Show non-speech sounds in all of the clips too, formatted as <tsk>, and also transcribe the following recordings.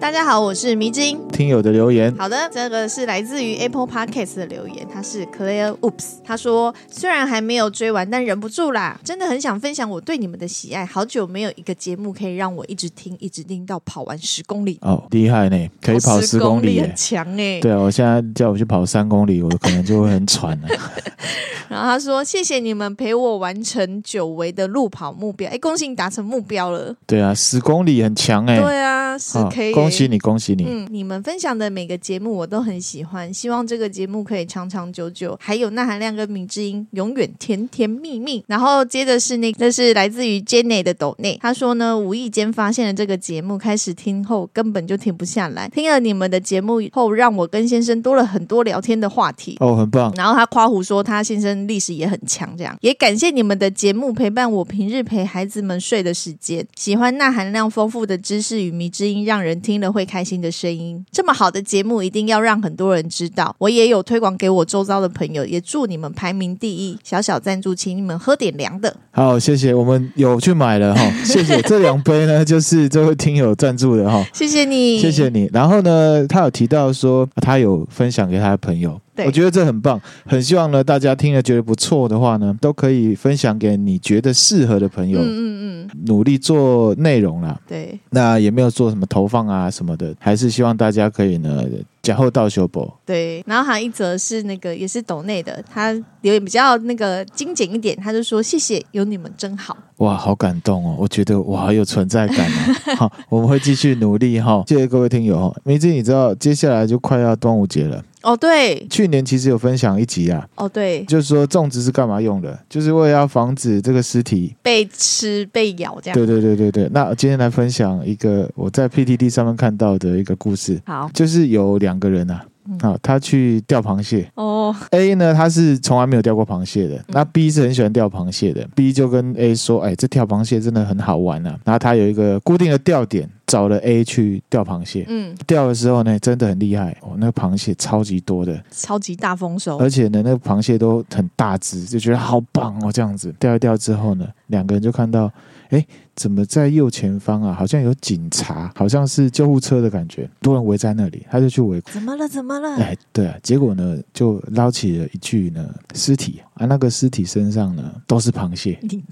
大家好，我是迷之音。听友的留言，好的，这个是来自于 Apple Podcast 的留言，他是 Claire Oops，他说虽然还没有追完，但忍不住啦，真的很想分享我对你们的喜爱。好久没有一个节目可以让我一直听，一直听到跑完十公里哦，厉害呢，可以跑十公里，很强哎。对啊，我现在叫我去跑三公里，我可能就会很喘了。<laughs> 然后他说谢谢你们陪我完成久违的路跑目标，哎，恭喜你达成目标了。对啊，十公里很强哎。对啊，是可以。恭喜你，恭喜你。嗯，你们分享的每个节目我都很喜欢，希望这个节目可以长长久久，还有钠含量跟米之音永远甜甜蜜蜜。然后接着是那，这是来自于 Jenny 的抖内，他说呢，无意间发现了这个节目，开始听后根本就停不下来。听了你们的节目以后，让我跟先生多了很多聊天的话题哦，很棒。然后他夸胡说他先生历史也很强，这样也感谢你们的节目陪伴我平日陪孩子们睡的时间。喜欢钠含量丰富的知识与迷之音，让人听了会开心的声音。这么好的节目。一定要让很多人知道，我也有推广给我周遭的朋友，也祝你们排名第一。小小赞助，请你们喝点凉的。好，谢谢，我们有去买了哈，<laughs> 谢谢。这两杯呢，就是这位听友赞助的哈，谢谢你，谢谢你。然后呢，他有提到说，他有分享给他的朋友。我觉得这很棒，很希望呢，大家听了觉得不错的话呢，都可以分享给你觉得适合的朋友。嗯嗯嗯，努力做内容啦。对，那也没有做什么投放啊什么的，还是希望大家可以呢，假后到修博。对，然后还有一则是那个也是抖内的，他留言比较那个精简一点，他就说谢谢有你们真好。哇，好感动哦！我觉得我好有存在感哦。<laughs> 好，我们会继续努力哈。谢谢各位听友。梅子，你知道接下来就快要端午节了。哦，对，去年其实有分享一集啊。哦，对，就是说粽子是干嘛用的？就是为了要防止这个尸体被吃、被咬这样。对对对对对。那今天来分享一个我在 PTT 上面看到的一个故事。好，就是有两个人啊。好、哦，他去钓螃蟹。哦，A 呢，他是从来没有钓过螃蟹的。那 B 是很喜欢钓螃蟹的。B 就跟 A 说：“哎，这钓螃蟹真的很好玩啊。”然后他有一个固定的钓点，找了 A 去钓螃蟹。嗯，钓的时候呢，真的很厉害哦，那个螃蟹超级多的，超级大丰收。而且呢，那个螃蟹都很大只，就觉得好棒哦。这样子钓一钓之后呢，两个人就看到。哎，怎么在右前方啊？好像有警察，好像是救护车的感觉，多人围在那里，他就去围。怎么了？怎么了？哎，对啊，结果呢，就捞起了一具呢尸体啊，那个尸体身上呢都是螃蟹。<laughs> 你，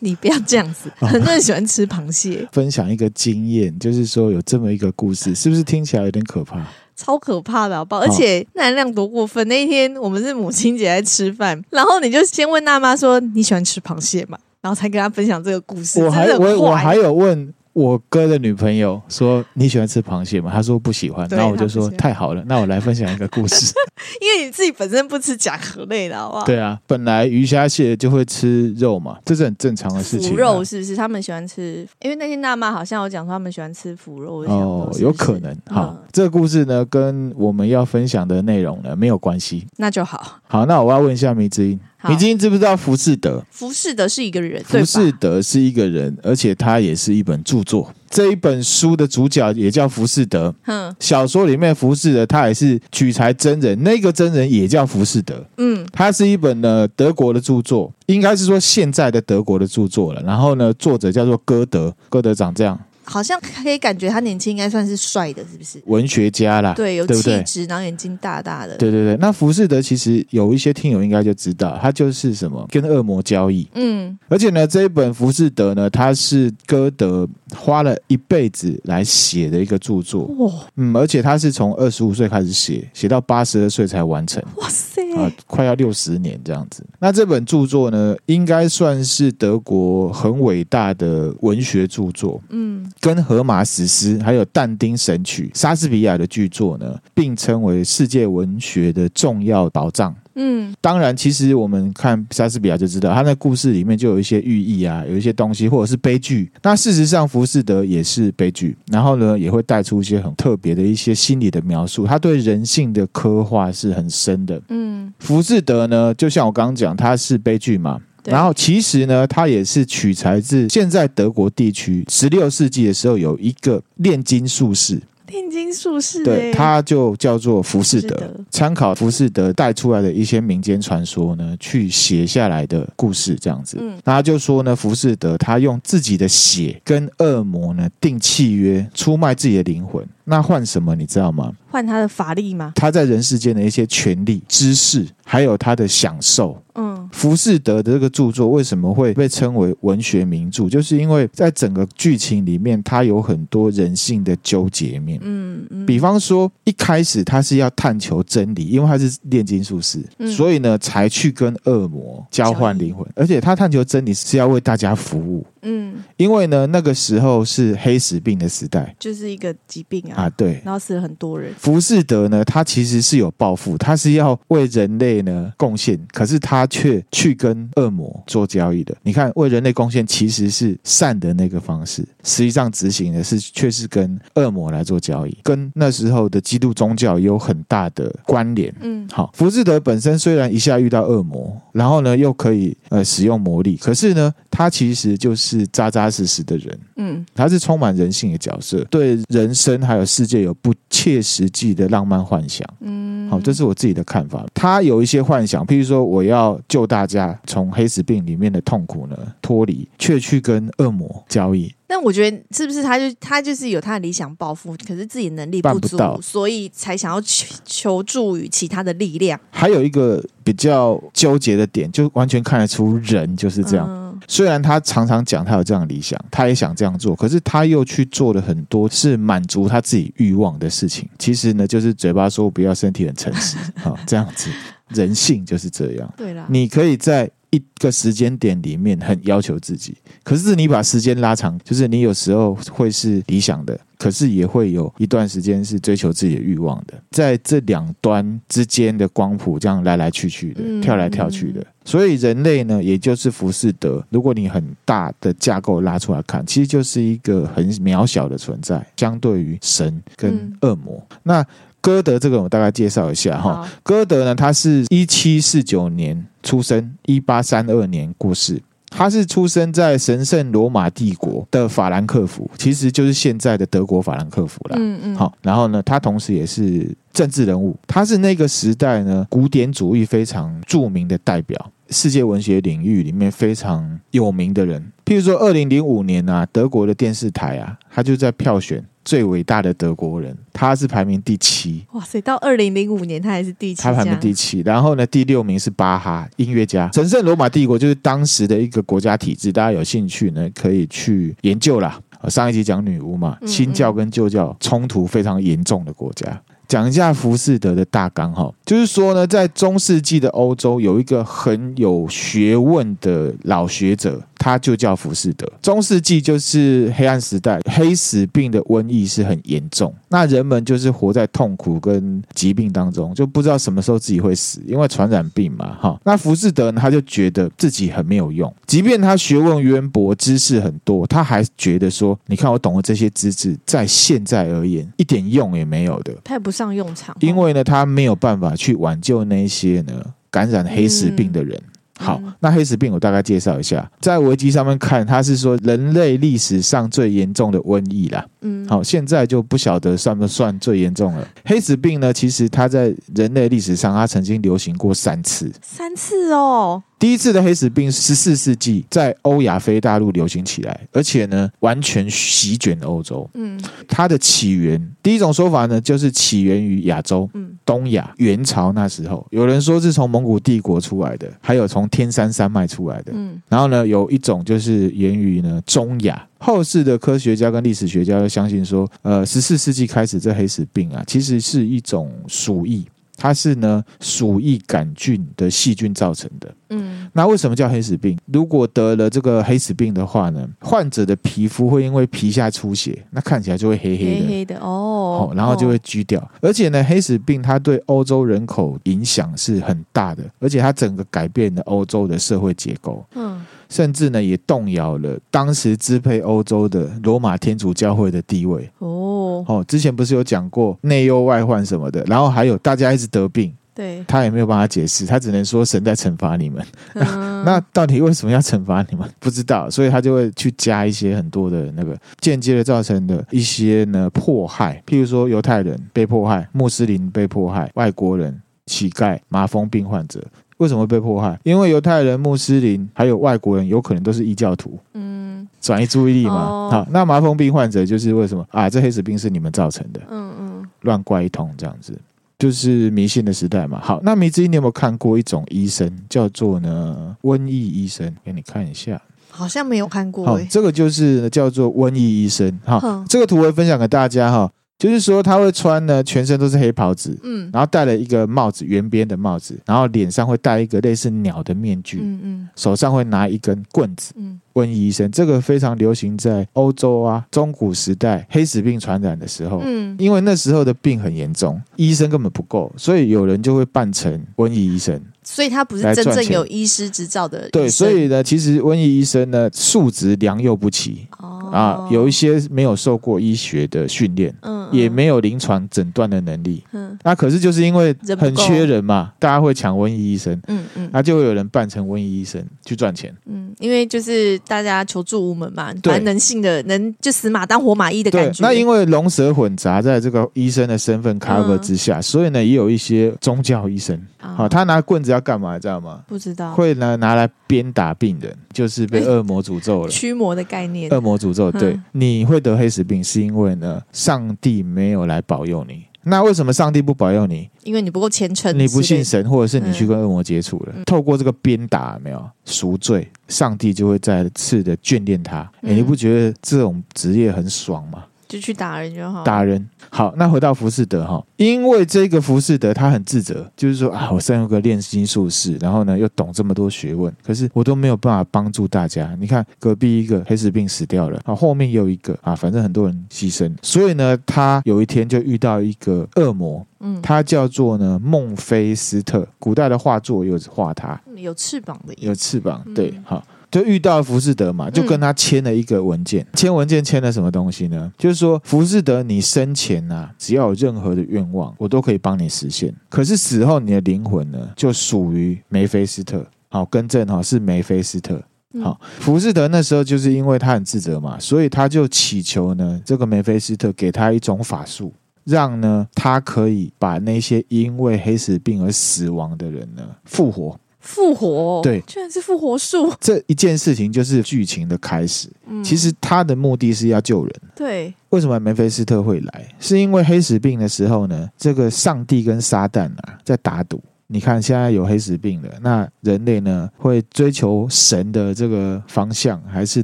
你不要这样子，<laughs> 很多人喜欢吃螃蟹。分享一个经验，就是说有这么一个故事，是不是听起来有点可怕？超可怕的，好不好？而且钠含量多过分。那一天我们是母亲节在吃饭，然后你就先问娜妈说：“你喜欢吃螃蟹吗？”然后才跟他分享这个故事。我还我我还有问我哥的女朋友说，你喜欢吃螃蟹吗？他说不喜欢。然后我就说太好了，那我来分享一个故事。<laughs> 因为你自己本身不吃甲壳类的，好不好？对啊，本来鱼虾蟹就会吃肉嘛，这是很正常的事情。腐肉是不是？他们喜欢吃？因为那天娜妈好像有讲说他们喜欢吃腐肉。哦，是是有可能。好，嗯、这个故事呢，跟我们要分享的内容呢没有关系。那就好。好，那我要问一下迷之音。你今天知不知道浮士德？浮士德是一个人，浮士德是一个人，而且他也是一本著作。这一本书的主角也叫浮士德。嗯，小说里面浮士德他也是取材真人，那个真人也叫浮士德。嗯，他是一本呢德国的著作，应该是说现在的德国的著作了。然后呢，作者叫做歌德，歌德长这样。好像可以感觉他年轻，应该算是帅的，是不是？文学家啦，对，有气质，然后眼睛大大的。对对对，那浮士德其实有一些听友应该就知道，他就是什么跟恶魔交易。嗯，而且呢，这一本浮士德呢，他是歌德花了一辈子来写的一个著作。哇，嗯，而且他是从二十五岁开始写，写到八十二岁才完成。哇塞！啊，快要六十年这样子。那这本著作呢，应该算是德国很伟大的文学著作。嗯，跟《荷马史诗》还有《但丁神曲》、莎士比亚的巨作呢，并称为世界文学的重要宝藏。嗯，当然，其实我们看莎士比亚就知道，他那故事里面就有一些寓意啊，有一些东西，或者是悲剧。那事实上，浮士德也是悲剧，然后呢，也会带出一些很特别的一些心理的描述。他对人性的刻画是很深的。嗯，浮士德呢，就像我刚刚讲，他是悲剧嘛，然后其实呢，它也是取材自现在德国地区十六世纪的时候有一个炼金术士。炼金术士，对，他就叫做浮士德，参考浮士德带出来的一些民间传说呢，去写下来的故事这样子。嗯，那他就说呢，浮士德他用自己的血跟恶魔呢订契约，出卖自己的灵魂。那换什么？你知道吗？换他的法力吗？他在人世间的一些权利、知识，还有他的享受。嗯，浮士德的这个著作为什么会被称为文学名著？就是因为在整个剧情里面，它有很多人性的纠结面。嗯嗯，比方说一开始他是要探求真理，因为他是炼金术士，嗯、所以呢才去跟恶魔交换灵魂，而且他探求真理是要为大家服务。嗯，因为呢那个时候是黑死病的时代，就是一个疾病啊。啊，对，然后死了很多人。浮士德呢，他其实是有抱负，他是要为人类呢贡献，可是他却去跟恶魔做交易的。你看，为人类贡献其实是善的那个方式，实际上执行的是却是跟恶魔来做交易，跟那时候的基督宗教有很大的关联。嗯，好，浮士德本身虽然一下遇到恶魔，然后呢又可以呃使用魔力，可是呢，他其实就是扎扎实实的人。嗯，他是充满人性的角色，对人生还有世界有不切实际的浪漫幻想。嗯，好，这是我自己的看法。他有一些幻想，譬如说我要救大家从黑死病里面的痛苦呢脱离，却去跟恶魔交易。但我觉得是不是他就他就是有他的理想抱负，可是自己能力不足，所以才想要求求助于其他的力量。还有一个比较纠结的点，就完全看得出人就是这样。嗯虽然他常常讲他有这样的理想，他也想这样做，可是他又去做了很多是满足他自己欲望的事情。其实呢，就是嘴巴说不要，身体很诚实啊，<laughs> 这样子，人性就是这样。对啦，你可以在一个时间点里面很要求自己，可是你把时间拉长，就是你有时候会是理想的。可是也会有一段时间是追求自己的欲望的，在这两端之间的光谱这样来来去去的，跳来跳去的。所以人类呢，也就是浮士德。如果你很大的架构拉出来看，其实就是一个很渺小的存在，相对于神跟恶魔。那歌德这个我大概介绍一下哈。歌德呢，他是一七四九年出生，一八三二年过世。他是出生在神圣罗马帝国的法兰克福，其实就是现在的德国法兰克福啦。嗯嗯。好，然后呢，他同时也是政治人物，他是那个时代呢古典主义非常著名的代表，世界文学领域里面非常有名的人。譬如说，二零零五年啊，德国的电视台啊，他就在票选。最伟大的德国人，他是排名第七。哇塞，到二零零五年他还是第七，他排名第七。然后呢，第六名是巴哈音乐家。神圣罗马帝国就是当时的一个国家体制，大家有兴趣呢可以去研究啦。上一集讲女巫嘛，新教跟旧教冲突非常严重的国家。讲一下浮士德的大纲哈，就是说呢，在中世纪的欧洲有一个很有学问的老学者。他就叫浮士德。中世纪就是黑暗时代，黑死病的瘟疫是很严重，那人们就是活在痛苦跟疾病当中，就不知道什么时候自己会死，因为传染病嘛，哈。那浮士德呢，他就觉得自己很没有用，即便他学问渊博，知识很多，他还觉得说，你看我懂了这些知识，在现在而言一点用也没有的，派不上用场，因为呢，他没有办法去挽救那些呢感染黑死病的人。嗯好，那黑死病我大概介绍一下，在维基上面看，它是说人类历史上最严重的瘟疫啦。嗯，好，现在就不晓得算不算最严重了。黑死病呢，其实它在人类历史上，它曾经流行过三次，三次哦。第一次的黑死病，十四世纪在欧亚非大陆流行起来，而且呢，完全席卷欧洲。嗯，它的起源，第一种说法呢，就是起源于亚洲，嗯，东亚，元朝那时候，有人说是从蒙古帝国出来的，还有从天山山脉出来的。嗯，然后呢，有一种就是源于呢中亚。后世的科学家跟历史学家都相信说，呃，十四世纪开始这黑死病啊，其实是一种鼠疫。它是呢鼠疫杆菌的细菌造成的。嗯，那为什么叫黑死病？如果得了这个黑死病的话呢，患者的皮肤会因为皮下出血，那看起来就会黑黑的，黑黑的哦，然后就会橘掉。而且呢，黑死病它对欧洲人口影响是很大的，而且它整个改变了欧洲的社会结构。嗯。甚至呢，也动摇了当时支配欧洲的罗马天主教会的地位。哦哦，之前不是有讲过内忧外患什么的，然后还有大家一直得病，对，他也没有办法解释，他只能说神在惩罚你们。嗯、<laughs> 那到底为什么要惩罚你们？<laughs> 不知道，所以他就会去加一些很多的那个间接的造成的一些呢迫害，譬如说犹太人被迫害，穆斯林被迫害，外国人、乞丐、麻风病患者。为什么会被迫害？因为犹太人、穆斯林还有外国人，有可能都是异教徒。嗯，转移注意力嘛。哦、好，那麻风病患者就是为什么啊？这黑死病是你们造成的。嗯嗯，乱怪一通这样子，就是迷信的时代嘛。好，那迷之音，你有没有看过一种医生，叫做呢瘟疫医生？给你看一下，好像没有看过、欸。好，这个就是叫做瘟疫医生。好，嗯、这个图我会分享给大家哈。就是说他会穿呢，全身都是黑袍子，嗯，然后戴了一个帽子，圆边的帽子，然后脸上会戴一个类似鸟的面具，嗯嗯，手上会拿一根棍子，嗯，瘟疫医生这个非常流行在欧洲啊，中古时代黑死病传染的时候，嗯，因为那时候的病很严重，医生根本不够，所以有人就会扮成瘟疫医生。所以他不是真正有医师执照的。对，所以呢，其实瘟疫医生呢，素质良莠不齐。哦，啊，有一些没有受过医学的训练，嗯，也没有临床诊断的能力。嗯，那可是就是因为很缺人嘛，大家会抢瘟疫医生。嗯嗯，那就会有人扮成瘟疫医生去赚钱。嗯，因为就是大家求助无门嘛，反正能信的能就死马当活马医的感觉。那因为龙蛇混杂在这个医生的身份 cover 之下，所以呢，也有一些宗教医生。好，他拿棍子要干嘛？知道吗？不知道。会拿，拿来鞭打病人，就是被 <laughs> 恶魔诅咒了。驱魔的概念。恶魔诅咒，对，你会得黑死病，是因为呢，上帝没有来保佑你。那为什么上帝不保佑你？因为你不够虔诚，你不信神，或者是你去跟恶魔接触了。透过这个鞭打，没有赎罪，上帝就会再次的眷恋他。哎，你不觉得这种职业很爽吗？就去打人就好。打人。好，那回到浮士德哈，因为这个浮士德他很自责，就是说啊，我身为个炼金术士，然后呢又懂这么多学问，可是我都没有办法帮助大家。你看隔壁一个黑死病死掉了。啊，后面又一个啊，反正很多人牺牲，所以呢，他有一天就遇到一个恶魔，嗯，他叫做呢孟菲斯特，古代的画作有画他，有翅膀的，有翅膀，对，好。就遇到浮士德嘛，就跟他签了一个文件。签、嗯、文件签了什么东西呢？就是说，浮士德，你生前呐、啊，只要有任何的愿望，我都可以帮你实现。可是死后，你的灵魂呢，就属于梅菲斯特。好，更正哈，是梅菲斯特。好，浮士德那时候就是因为他很自责嘛，所以他就祈求呢，这个梅菲斯特给他一种法术，让呢他可以把那些因为黑死病而死亡的人呢复活。复活，对，居然是复活术。这一件事情就是剧情的开始。嗯，其实他的目的是要救人。对，为什么梅菲斯特会来？是因为黑死病的时候呢，这个上帝跟撒旦啊在打赌。你看现在有黑死病了，那人类呢会追求神的这个方向，还是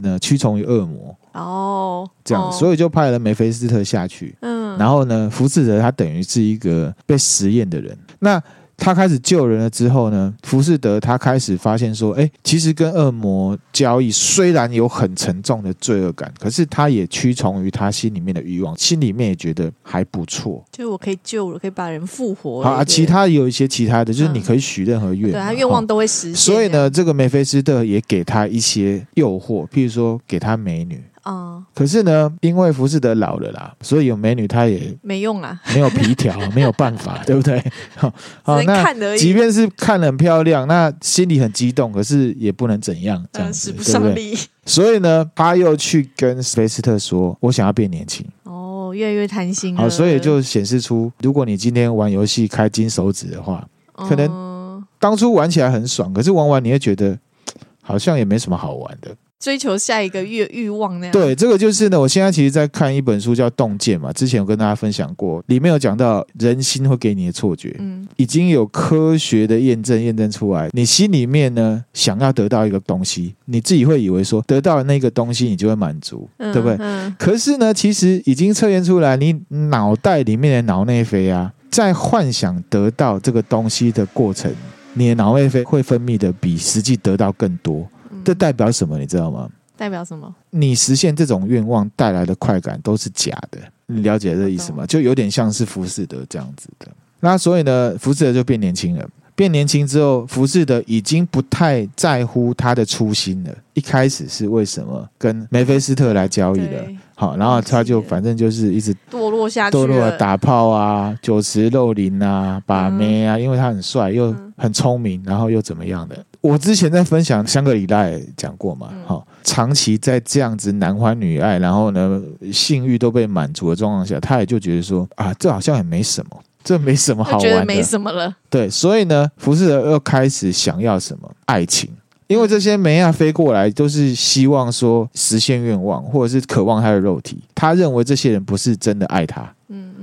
呢屈从于恶魔？哦，这样，所以就派了梅菲斯特下去。嗯，然后呢，福士德他等于是一个被实验的人。那他开始救人了之后呢，浮士德他开始发现说，哎，其实跟恶魔交易虽然有很沉重的罪恶感，可是他也屈从于他心里面的欲望，心里面也觉得还不错。就是我可以救了，可以把人复活。好啊，其他有一些其他的，就是你可以许任何愿，嗯、对他愿望都会实现。所以呢，这个梅菲斯特也给他一些诱惑，譬如说给他美女。哦，可是呢，因为浮士德老了啦，所以有美女她也没用啊，没有皮条，<laughs> 没有办法，<laughs> 对不对？<laughs> 好，好，那即便是看得很漂亮，那心里很激动，可是也不能怎样，这样子，使不上力。所以呢，他又去跟菲斯特说：“我想要变年轻。”哦，越来越贪心。好，所以就显示出，如果你今天玩游戏开金手指的话，可能当初玩起来很爽，可是玩完你会觉得 <tsk> 好像也没什么好玩的。追求下一个欲欲望那样。对，这个就是呢。我现在其实在看一本书叫《洞见》嘛，之前有跟大家分享过，里面有讲到人心会给你的错觉，嗯，已经有科学的验证，验证出来，你心里面呢想要得到一个东西，你自己会以为说得到了那个东西你就会满足，嗯、对不对？嗯。可是呢，其实已经测验出来，你脑袋里面的脑内啡啊。在幻想得到这个东西的过程，你的脑内啡会分泌的比实际得到更多。这代表什么？你知道吗？代表什么？你实现这种愿望带来的快感都是假的。你了解这意思吗？就有点像是浮士德这样子的。那所以呢，浮士德就变年轻了。变年轻之后，浮士德已经不太在乎他的初心了。一开始是为什么跟梅菲斯特来交易的？好，然后他就反正就是一直堕落下去，堕落打炮啊，酒池肉林啊，把妹啊，因为他很帅又很聪明，然后又怎么样的？我之前在分享香格里拉也讲过嘛，好，长期在这样子男欢女爱，然后呢性欲都被满足的状况下，他也就觉得说啊，这好像也没什么。这没什么好玩的，觉得没什么了。对，所以呢，福士德又开始想要什么爱情？因为这些梅亚飞过来都是希望说实现愿望，或者是渴望他的肉体。他认为这些人不是真的爱他。嗯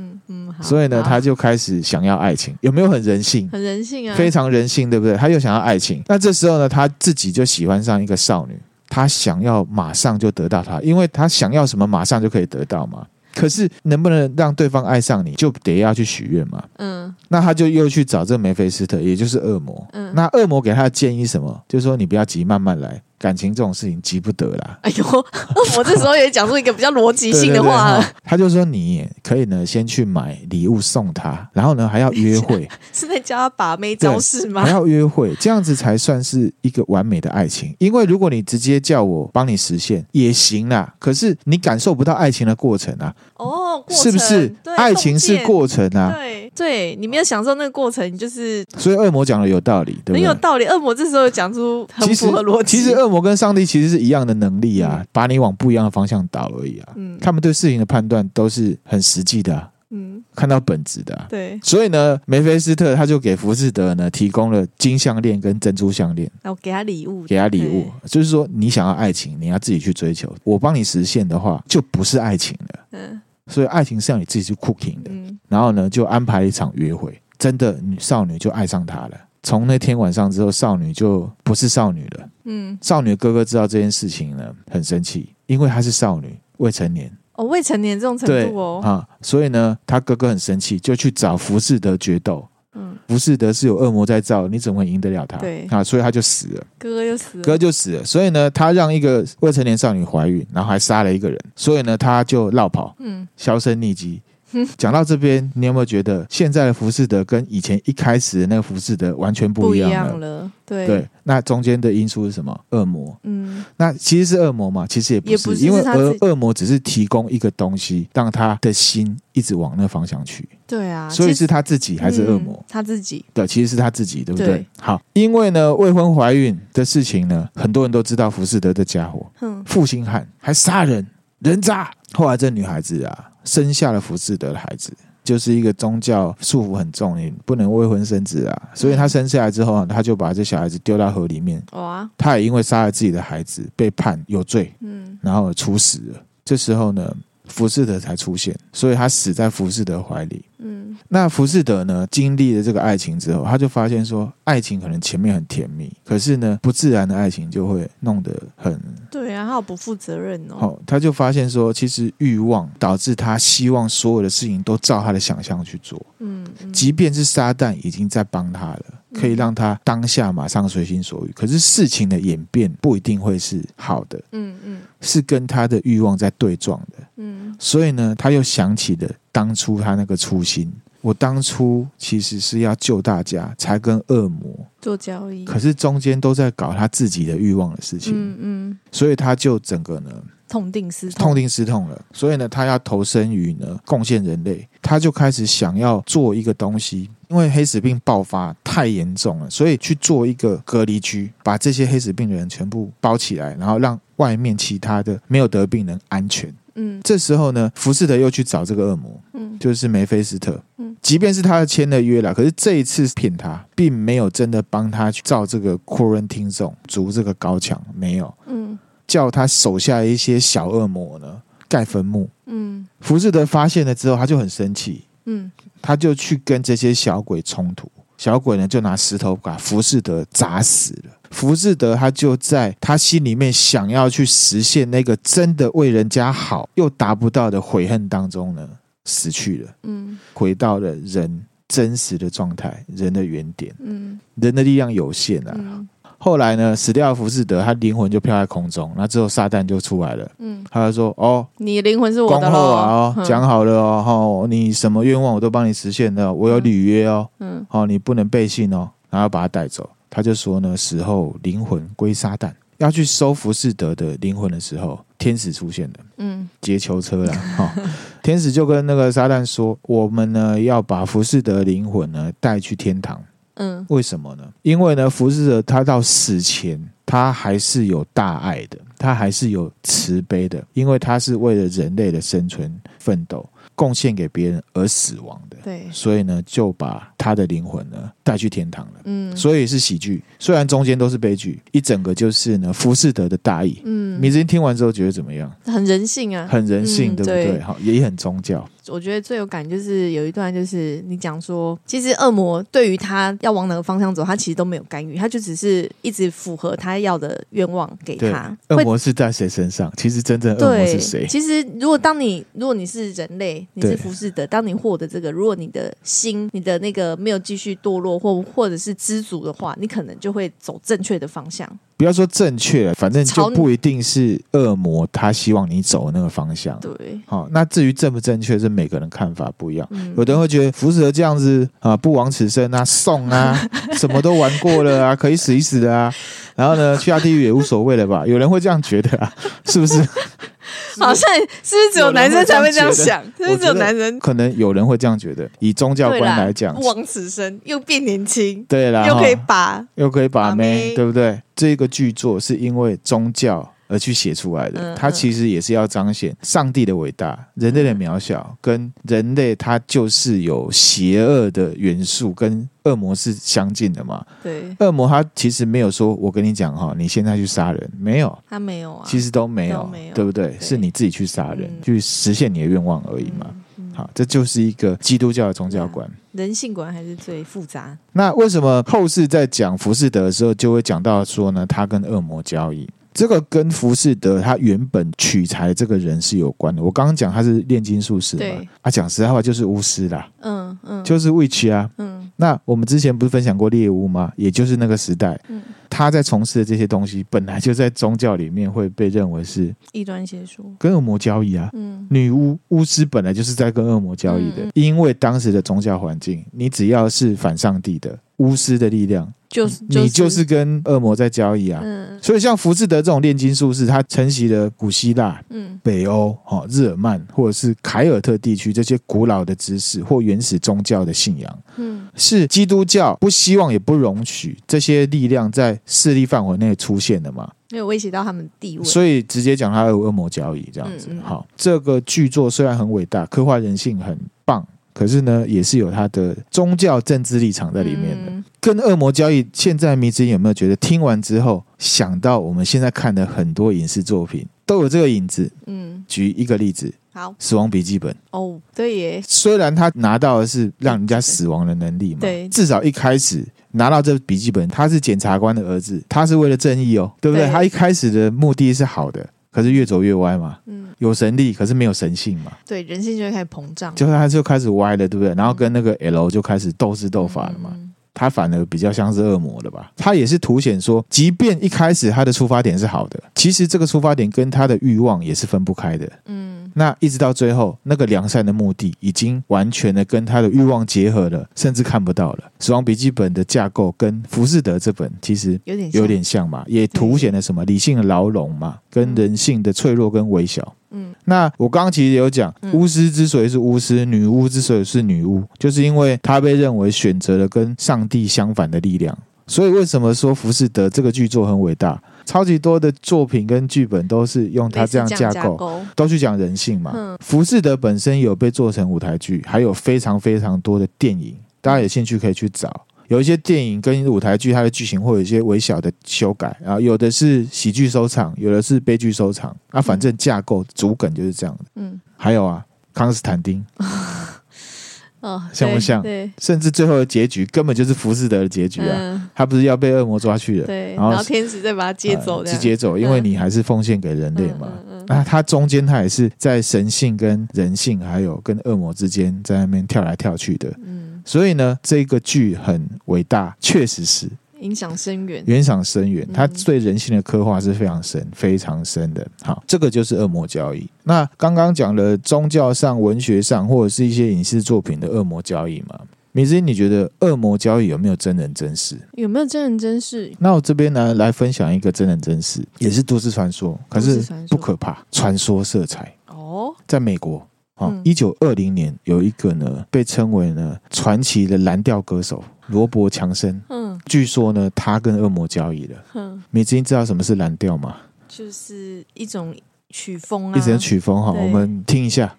所以呢，他就开始想要爱情。有没有很人性？很人性啊，非常人性，对不对？他又想要爱情。那这时候呢，他自己就喜欢上一个少女，他想要马上就得到她，因为他想要什么马上就可以得到嘛。可是能不能让对方爱上你，就得要去许愿嘛。嗯，那他就又去找这个梅菲斯特，也就是恶魔。嗯，那恶魔给他的建议什么？就是说你不要急，慢慢来。感情这种事情急不得啦。哎呦，<laughs> 我这时候也讲出一个比较逻辑性的话 <laughs> 了。他就说你可以呢，先去买礼物送他，然后呢还要约会，<laughs> 是在教他把妹招式吗？还要约会，这样子才算是一个完美的爱情。因为如果你直接叫我帮你实现也行啦，可是你感受不到爱情的过程啊。哦，是不是？爱情是过程啊。对，对你没有享受那个过程，就是。所以恶魔讲的有道理，对不对？很有道理。恶魔这时候讲出很符合逻辑。其实恶魔跟上帝其实是一样的能力啊，嗯、把你往不一样的方向导而已啊。嗯，他们对事情的判断都是很实际的、啊，嗯，看到本质的、啊。对，所以呢，梅菲斯特他就给福士德呢提供了金项链跟珍珠项链，然后给他礼物，给他礼物，就是说你想要爱情，你要自己去追求，我帮你实现的话，就不是爱情了。嗯，所以爱情是要你自己去 cooking 的。嗯，然后呢，就安排一场约会，真的女少女就爱上他了。从那天晚上之后，少女就不是少女了。嗯，少女哥哥知道这件事情呢，很生气，因为她是少女，未成年。哦，未成年这种程度哦。啊，所以呢，他哥哥很生气，就去找浮士德决斗。嗯，浮士德是有恶魔在造，你怎么会赢得了他？对啊，所以他就死了。哥哥就死了。哥哥就死了。所以呢，他让一个未成年少女怀孕，然后还杀了一个人。所以呢，他就落跑，嗯，销声匿迹。<laughs> 讲到这边，你有没有觉得现在的浮士德跟以前一开始的那个浮士德完全不一样了？对对。那中间的因素是什么？恶魔。嗯，那其实是恶魔嘛？其实也不是，不是因为恶恶魔只是提供一个东西，让他的心一直往那方向去。对啊，所以是他自己还是恶魔？嗯，他自己。对，其实是他自己，对不对？对。好，因为呢，未婚怀孕的事情呢，很多人都知道浮士德的家伙，嗯，负心汉，还杀人，人渣。后来这女孩子啊。生下了浮士德的孩子，就是一个宗教束缚很重，你不能未婚生子啊。所以他生下来之后，他就把这小孩子丢到河里面。哇！他也因为杀了自己的孩子，被判有罪，嗯，然后处死了。这时候呢，浮士德才出现，所以他死在浮士德怀里。嗯，那浮士德呢，经历了这个爱情之后，他就发现说，爱情可能前面很甜蜜，可是呢，不自然的爱情就会弄得很……对啊，他好不负责任哦。好，他就发现说，其实欲望导致他希望所有的事情都照他的想象去做。嗯，嗯，即便是撒旦已经在帮他了。可以让他当下马上随心所欲，可是事情的演变不一定会是好的，嗯嗯，是跟他的欲望在对撞的，嗯，所以呢，他又想起了当初他那个初心，我当初其实是要救大家，才跟恶魔。做交易，可是中间都在搞他自己的欲望的事情，嗯嗯，所以他就整个呢。痛定思痛，痛定思痛了，所以呢，他要投身于呢贡献人类，他就开始想要做一个东西，因为黑死病爆发太严重了，所以去做一个隔离区，把这些黑死病的人全部包起来，然后让外面其他的没有得病人安全。嗯，这时候呢，福士德又去找这个恶魔，嗯，就是梅菲斯特，嗯，即便是他签了约了，可是这一次骗他，并没有真的帮他去造这个扩人听众筑这个高墙，没有，嗯。叫他手下一些小恶魔呢盖坟墓。嗯，浮士德发现了之后，他就很生气。嗯，他就去跟这些小鬼冲突。小鬼呢就拿石头把浮士德砸死了。浮士德他就在他心里面想要去实现那个真的为人家好又达不到的悔恨当中呢死去了。嗯，回到了人真实的状态，人的原点。嗯，人的力量有限啊。嗯后来呢，死掉的浮士德，他灵魂就飘在空中，那之后撒旦就出来了。嗯，他就说：“哦，你灵魂是我的恭候啊，哦，嗯。讲好了哦，哦，你什么愿望我都帮你实现了，我有履约哦，嗯。哦，你不能背信哦，然后把他带走。他就说呢，死后灵魂归撒旦，要去收浮士德的灵魂的时候，天使出现了。”嗯。劫囚车了哈、哦，<laughs> 天使就跟那个撒旦说：“我们呢要把浮士德的灵魂呢带去天堂，嗯为什么呢？因为呢，浮士德他到死前，他还是有大爱的，他还是有慈悲的，因为他是为了人类的生存奋斗，贡献给别人而死亡的。对所以呢，就把他的灵魂呢带去天堂了。嗯所以是喜剧，虽然中间都是悲剧，一整个就是呢浮士德的大义。嗯，米子英听完之后觉得怎么样？很人性啊，很人性，嗯对不？对好，也很宗教。我觉得最有感就是有一段，就是你讲说，其实恶魔对于他要往哪个方向走，他其实都没有干预，他就只是一直符合他要的愿望给，他。恶魔是在谁身上？其实真正的恶魔是谁？其实如果当你如果你是人类，你是对浮士德，当你获得这个，如果你的心、你的那个没有继续堕落，或或者是知足的话，你可能就会走正确的方向。不要说正确，反正就不一定是恶魔他希望你走的那个方向。对，好，那至于正不正确，是每个人看法不一样。嗯有的人会觉得浮士德这样子啊，不枉此生啊，送啊，<laughs> 什么都玩过了啊，可以死一死的啊，然后呢，去下地狱也无所谓了吧？有人会这样觉得啊，是不是？<laughs> 好像是不是只有男生才会这样想？是不是只有男生？可能有人会这样觉得。以宗教观来讲不，枉此生，又变年轻，对啦，又可以哈把又可以把妹对不对？这个剧作是因为宗教而去写出来的，嗯它其实也是要彰显上帝的伟大，人类的渺小，跟人类它就是有邪恶的元素，跟恶魔是相近的嘛。对恶魔他其实没有说，我跟你讲哈，你现在去杀人，没有，他没有啊，其实都没有，没有对不对？对是你自己去杀人，嗯去实现你的愿望而已嘛。嗯好，这就是一个基督教的宗教观。人性观还是最复杂。那为什么后世在讲浮士德的时候，就会讲到说呢，他跟恶魔交易？这个跟浮士德他原本取材这个人是有关的。我刚刚讲他是炼金术士嘛对，啊，讲实在话就是巫师啦，嗯嗯，就是 witch 啊。嗯那我们之前不是分享过猎巫吗？也就是那个时代，嗯他在从事的这些东西，本来就在宗教里面会被认为是异端邪说。跟恶魔交易啊。嗯女巫巫师本来就是在跟恶魔交易的，嗯因为当时的宗教环境，你只要是反上帝的巫师的力量，就是你就是跟恶魔在交易啊。嗯所以像福士德这种炼金术士，他承袭了古希腊、嗯北欧、哈日耳曼或者是凯尔特地区这些古老的知识或原始宗教的信仰，嗯是基督教不希望也不容许这些力量在势力范围内出现的嘛？没有威胁到他们地位。所以直接讲他有恶魔交易这样子嗯嗯。好，这个剧作虽然很伟大，刻画人性很棒，可是呢，也是有他的宗教政治立场在里面的。嗯跟恶魔交易，现在迷之音有没有觉得听完之后想到我们现在看的很多影视作品都有这个影子？嗯，举一个例子，好《死亡笔记本》，哦，对耶，虽然他拿到的是让人家死亡的能力嘛，对至少一开始拿到这笔记本，他是检察官的儿子，他是为了正义哦，对不对？对他一开始的目的是好的，可是越走越歪嘛，嗯，有神力，可是没有神性嘛，对，人性就会开始膨胀，就是他就开始歪了，对不对？然后跟那个 L 就开始斗智斗法了嘛。嗯他反而比较像是恶魔了吧？他也是凸显说，即便一开始他的出发点是好的，其实这个出发点跟他的欲望也是分不开的。嗯那一直到最后，那个良善的目的已经完全的跟他的欲望结合了，甚至看不到了。《死亡笔记本》的架构跟《浮士德》这本其实有点有点像嘛，也凸显了什么理性的牢笼嘛，跟人性的脆弱跟微小。嗯那我刚刚其实有讲，嗯巫师之所以是巫师，女巫之所以是女巫，就是因为她被认为选择了跟上帝相反的力量。所以为什么说《浮士德》这个剧作很伟大？超级多的作品跟剧本都是用它这样架构，都去讲人性嘛。嗯浮士德本身有被做成舞台剧，还有非常非常多的电影，大家有兴趣可以去找。有一些电影跟舞台剧，它的剧情会有一些微小的修改啊，有的是喜剧收场，有的是悲剧收场啊，反正架构主梗就是这样的。嗯还有啊，康斯坦丁，<laughs> 哦，像不像对甚至最后的结局根本就是浮士德的结局，啊，嗯他不是要被恶魔抓去了，对，然后然后天使再把他接走，呃是接走，因为你还是奉献给人类嘛。嗯嗯嗯那他中间他也是在神性跟人性，还有跟恶魔之间在那边跳来跳去的。嗯所以呢，这个剧很伟大，确实是。影响深远，影响深远，他对人性的刻画是非常深、非常深的。好，这个就是恶魔交易。那刚刚讲了宗教上、文学上，或者是一些影视作品的恶魔交易嘛？米芝，你觉得恶魔交易有没有真人真事？有没有真人真事？那我这边呢，来分享一个真人真事，也是都市传说，可是不可怕，传说色彩哦，在美国。哦，一九二零年有一个呢，被称为呢传奇的蓝调歌手罗伯强森。嗯，据说呢，他跟恶魔交易了。嗯，你知知道什么是蓝调吗？就是一种曲风啊，一种曲风哈。我们听一下。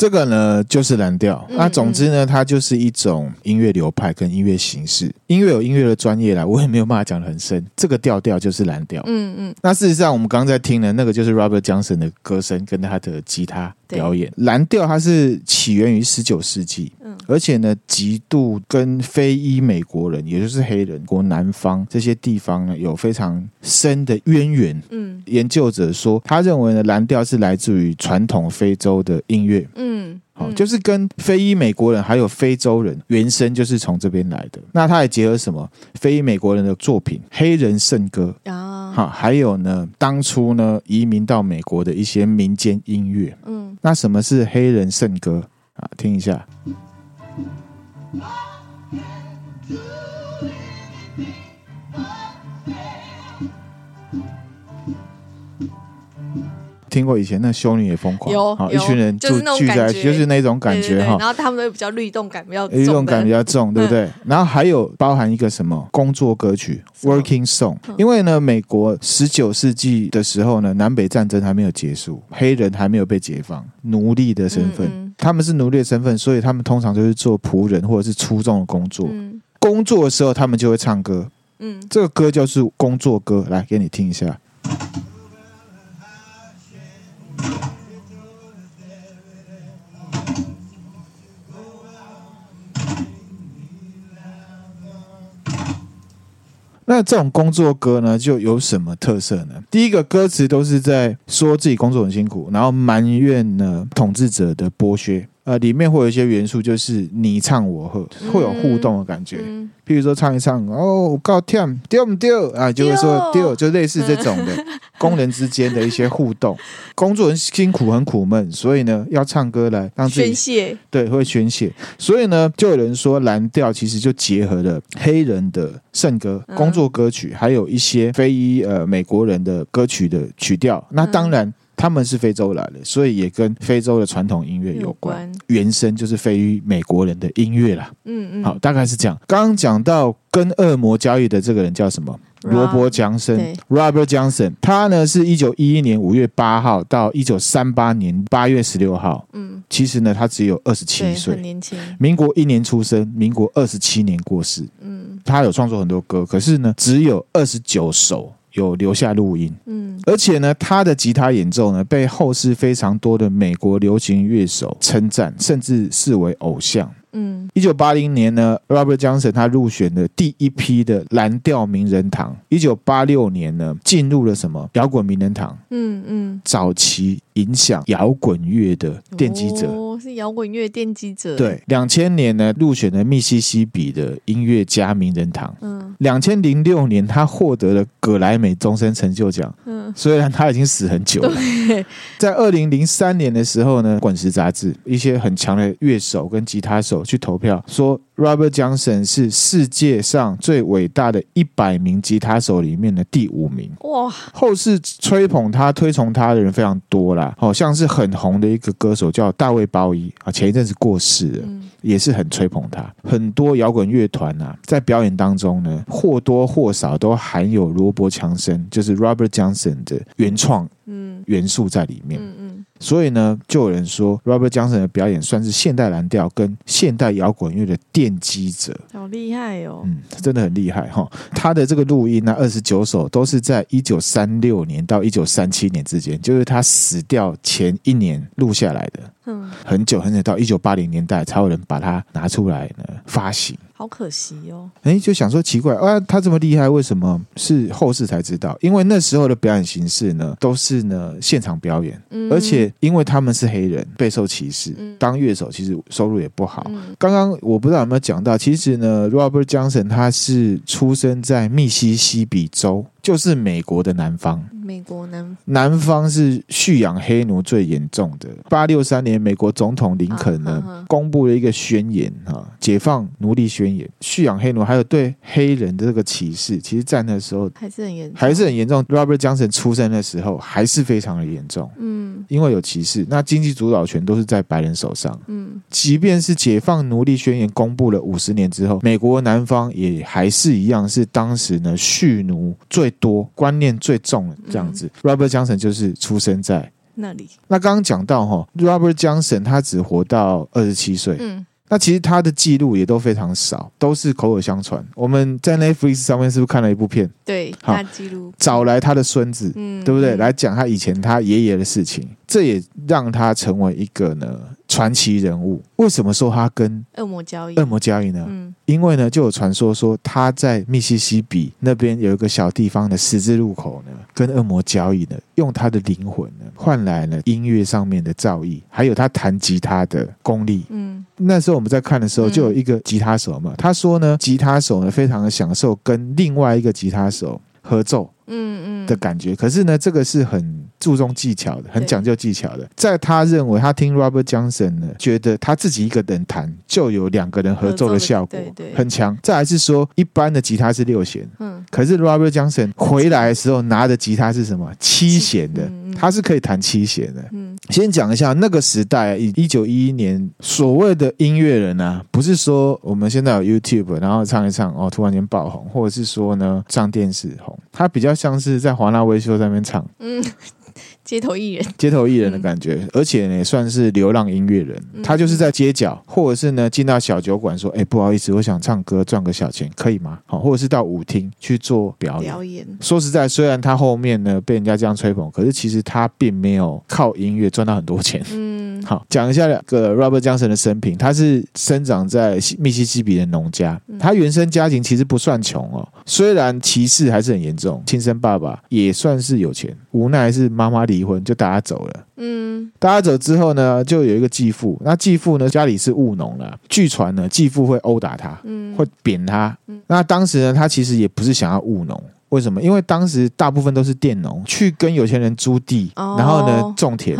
这个呢就是蓝调，那总之呢，它就是一种音乐流派跟音乐形式。音乐有音乐的专业啦，我也没有办法讲的很深。这个调调就是蓝调。嗯嗯。那事实上，我们刚刚在听的那个就是 Robert Johnson 的歌声跟他的吉他表演。蓝调它是起源于十九世纪，而且呢，极度跟非裔美国人，也就是黑人国南方这些地方呢，有非常深的渊源。嗯，研究者说，他认为呢，蓝调是来自于传统非洲的音乐。嗯。嗯，好，就是跟非裔美国人还有非洲人原生就是从这边来的。那他也结合什么？非裔美国人的作品、黑人圣歌啊，好，还有呢，当初呢移民到美国的一些民间音乐。嗯，那什么是黑人圣歌啊？听一下。听过以前那修女也疯狂，有，好，一群人就聚在就是那种感觉哈。然后他们都比较律动感比较律动感比较重，对不对？然后还有包含一个什么工作歌曲 （working song），因为呢，美国十九世纪的时候呢，南北战争还没有结束，黑人还没有被解放，奴隶的身份，他们是奴隶的身份，所以他们通常就是做仆人或者是粗重的工作。工作的时候，他们就会唱歌。嗯，这个歌就是工作歌，来给你听一下。那这种工作歌呢，就有什么特色呢？第一个歌词都是在说自己工作很辛苦，然后埋怨呢统治者的剥削。呃，里面会有一些元素，就是你唱我和，会有互动的感觉。譬如说唱一唱，哦，我告跳，丢不丢啊？就会说丢，就类似这种的 <laughs> 工人之间的一些互动。<laughs> 工作很辛苦，很苦闷，所以呢，要唱歌来让自己宣泄。对，会宣泄。所以呢，就有人说蓝调其实就结合了黑人的圣歌、工作歌曲，还有一些非裔呃美国人的歌曲的曲调。那当然。他们是非洲来的，所以也跟非洲的传统音乐有关。原声就是非裔美国人的音乐啦。嗯嗯，好，大概是这样。刚刚讲到跟恶魔交易的这个人叫什么？罗伯·强森 （Robert Johnson）。他呢是一九一一年五月八号到一九三八年八月十六号。嗯，其实呢他只有二十七岁，很年轻。民国一年出生，民国二十七年过世。嗯，他有创作很多歌，可是呢只有二十九首。有留下录音，嗯，而且呢，他的吉他演奏呢，被后世非常多的美国流行乐手称赞，甚至视为偶像。嗯，一九八零年呢，Robert Johnson 他入选了第一批的蓝调名人堂。一九八六年呢，进入了什么？摇滚名人堂？嗯嗯，早期影响摇滚乐的奠基者，哦，是摇滚乐奠基者。对，两千年呢，入选了密西西比的音乐家名人堂。嗯，两千零六年，他获得了葛莱美终身成就奖。嗯，虽然他已经死很久了。对在二零零三年的时候呢，滚石杂志一些很强的乐手跟吉他手。去投票说，Robert Johnson 是世界上最伟大的一百名吉他手里面的第五名。哇！后世吹捧他、推崇他的人非常多啦，好像是很红的一个歌手叫大卫鲍伊啊，前一阵子过世了，也是很吹捧他。很多摇滚乐团啊，在表演当中呢，或多或少都含有罗伯强森，就是 Robert Johnson 的原创元素在里面。嗯嗯。所以呢，就有人说，Robert Johnson 的表演算是现代蓝调跟现代摇滚乐的奠基者，好厉害哦！嗯，真的很厉害哈。他的这个录音呢，二十九首都是在一九三六年到一九三七年之间，就是他死掉前一年录下来的。嗯，很久很久到一九八零年代才有人把它拿出来呢发行。好可惜哦。哎，就想说奇怪啊，他这么厉害，为什么是后世才知道？因为那时候的表演形式呢，都是呢现场表演，嗯而且因为他们是黑人，备受歧视，嗯当乐手其实收入也不好。嗯刚刚我不知道有没有讲到，其实呢，Robert Johnson 他是出生在密西西比州，就是美国的南方。美国南南方是蓄养黑奴最严重的。八六三年，美国总统林肯呢、啊啊啊公布了一个宣言啊，解放奴隶宣言，蓄养黑奴还有对黑人的这个歧视，其实在那时候还是很严重，还是很严重。Robert Johnson 出生的时候还是非常的严重，嗯因为有歧视，那经济主导权都是在白人手上。嗯即便是解放奴隶宣言公布了五十年之后，美国南方也还是一样，是当时呢蓄奴最多、观念最重的这样子。Robert Johnson 就是出生在那里，那刚刚讲到哈，Robert Johnson 他只活到二十七岁，嗯。那其实他的记录也都非常少，都是口耳相传。我们在 Netflix 上面是不是看了一部片，对，好他记录，找来他的孙子，嗯。对不对？嗯来讲他以前他爷爷的事情，这也让他成为一个呢传奇人物。为什么说他跟恶魔交易，恶魔交易呢？嗯因为呢，就有传说说他在密西西比那边有一个小地方的十字路口呢，跟恶魔交易呢，用他的灵魂呢换来了音乐上面的造诣，还有他弹吉他的功力。嗯那时候我们在看的时候，就有一个吉他手嘛，他说呢，吉他手呢非常的享受跟另外一个吉他手合奏。嗯嗯的感觉，可是呢，这个是很注重技巧的，很讲究技巧的。在他认为，他听 Robert Johnson 呢，觉得他自己一个人弹就有两个人合奏的效果很强。再来是说，一般的吉他是六弦，嗯可是 Robert Johnson 回来的时候拿的吉他是什么？七弦的他是可以弹七弦的。嗯先讲一下那个时代，一一九一一年，所谓的音乐人啊，不是说我们现在有 YouTube，然后唱一唱哦，突然间爆红，或者是说呢上电视红，他比较像是在华纳威秀上面唱嗯，街头艺人，街头艺人的感觉，而且呢也算是流浪音乐人，嗯他就是在街角，或者是呢进到小酒馆说，哎，不好意思，我想唱歌赚个小钱，可以吗？好，或者是到舞厅去做表演。表演，说实在，虽然他后面呢被人家这样吹捧，可是其实他并没有靠音乐赚到很多钱。嗯 <laughs> 好，讲一下两个 Robert Johnson 的生平。他是生长在密西西比的农家，他原生家庭其实不算穷哦，虽然歧视还是很严重，亲生爸爸也算是有钱，无奈是妈妈离婚就带他走了。嗯带他走之后呢，就有一个继父，那继父呢家里是务农了，据传呢继父会殴打他，嗯会扁他嗯。那当时呢，他其实也不是想要务农。为什么？因为当时大部分都是佃农，去跟有钱人租地，哦然后呢种田。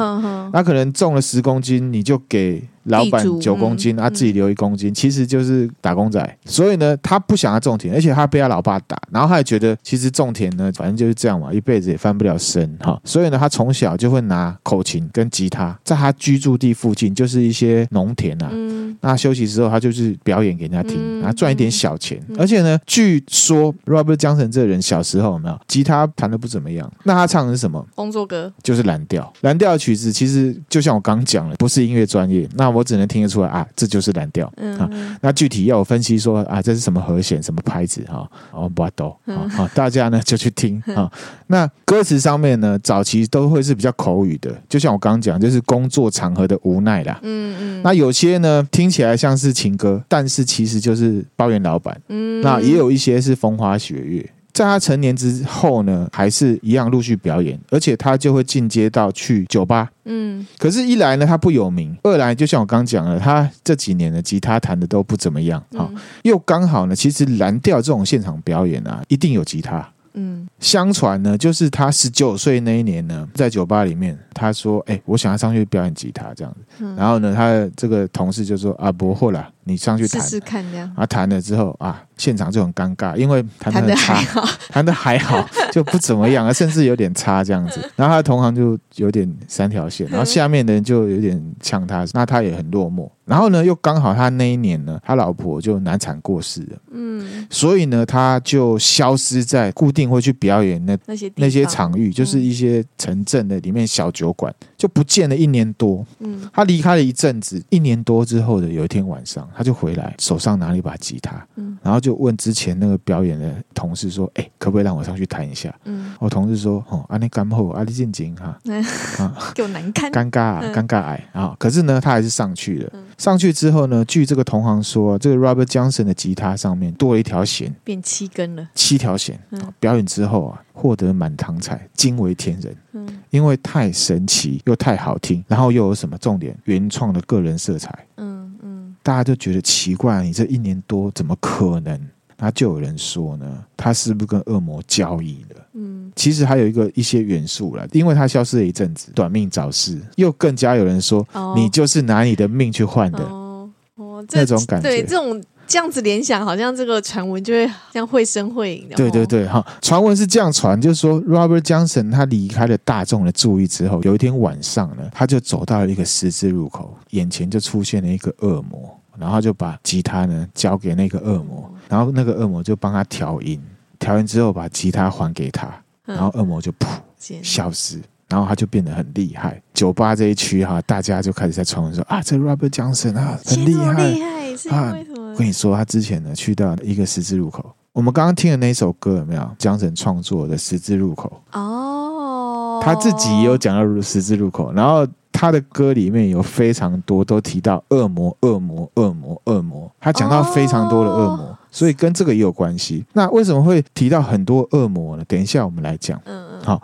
那可能种了十公斤，你就给老板九公斤，嗯啊，自己留一公斤，其实就是打工仔。所以呢，他不想要种田，而且他被他老爸打，然后他也觉得其实种田呢，反正就是这样嘛，一辈子也翻不了身哈。所以呢，他从小就会拿口琴跟吉他，在他居住地附近就是一些农田啊。嗯那休息之后，他就是表演给人家听，嗯然后赚一点小钱。嗯而且呢，据说 Robert Johnson 这个人小时候有没有吉他弹的不怎么样？那他唱的是什么？工作歌，就是蓝调，蓝调的曲子其实就像我刚讲了，不是音乐专业，那我只能听得出来啊，这就是蓝调。啊嗯那具体要我分析说啊，这是什么和弦、什么拍子哈？哦，不懂啊，好，大家呢就去听啊。那歌词上面呢，早期都会是比较口语的，就像我刚刚讲，就是工作场合的无奈啦。嗯嗯，那有些呢听起来像是情歌，但是其实就是抱怨老板。嗯那也有一些是风花雪月。在他成年之后呢，还是一样陆续表演，而且他就会进阶到去酒吧。嗯可是，一来呢，他不有名；二来，就像我刚讲了，他这几年的吉他弹的都不怎么样。好、嗯又刚好呢，其实蓝调这种现场表演啊，一定有吉他。嗯相传呢，就是他十九岁那一年呢，在酒吧里面，他说：“哎、我想要上去表演吉他这样子。嗯然后呢，他的这个同事就说：“啊，不会啦，你上去弹。”试试看这样，啊，弹了之后啊，现场就很尴尬，因为弹弹的得很差还，好，弹的还好，<laughs> <laughs> 就不怎么样啊，甚至有点差这样子。然后他的同行就有点三条线，然后下面的人就有点呛他，那他也很落寞。然后呢，又刚好他那一年呢，他老婆就难产过世了，嗯，所以呢，他就消失在固定会去表演那那些那些场域，就是一些城镇的里面小酒馆，就不见了一年多。嗯，他离开了一阵子，一年多之后的有一天晚上，他就回来，手上拿了一把吉他，嗯，然后就问之前那个表演的同事说：“哎，可不可以让我上去弹一下？”嗯，我同事说：“哦，阿你干后，阿你进京哈，<laughs> 啊，给我难堪，尴尬啊，嗯尴尬癌啊。”可是呢，他还是上去了。嗯上去之后呢，据这个同行说，这个 Robert Johnson 的吉他上面多了一条弦，变七根了。七条弦。嗯表演之后啊，获得满堂彩，惊为天人。嗯，因为太神奇又太好听，然后又有什么重点？原创的个人色彩，嗯嗯，大家就觉得奇怪，你这一年多怎么可能？那就有人说呢，他是不是跟恶魔交易了？嗯，其实还有一个一些元素啦，因为他消失了一阵子，短命早逝，又更加有人说，哦你就是拿你的命去换的。哦哦，这那种感觉对这种这样子联想，好像这个传闻就会像绘声绘影的。对对对，哈，传闻是这样传，就是说 Robert Johnson 他离开了大众的注意之后，有一天晚上呢，他就走到了一个十字路口，眼前就出现了一个恶魔，然后就把吉他呢交给那个恶魔，然后那个恶魔就帮他调音，调音之后把吉他还给他，嗯然后恶魔就噗剪消失。然后他就变得很厉害，酒吧这一区哈，大家就开始在传闻说啊，这 Robert Johnson 啊，很厉害，厉害是因为什么？我跟你说，他之前呢去到一个十字路口，我们刚刚听的那首歌有没有？Johnson 创作的《十字路口》，哦，他自己也有讲到十字路口，然后他的歌里面有非常多都提到恶魔、恶魔、恶魔、恶魔，他讲到非常多的恶魔，哦所以跟这个也有关系。那为什么会提到很多恶魔呢？等一下我们来讲。嗯嗯，好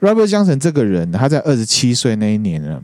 ，Robert Johnson 这个人，他在二十七岁那一年呢，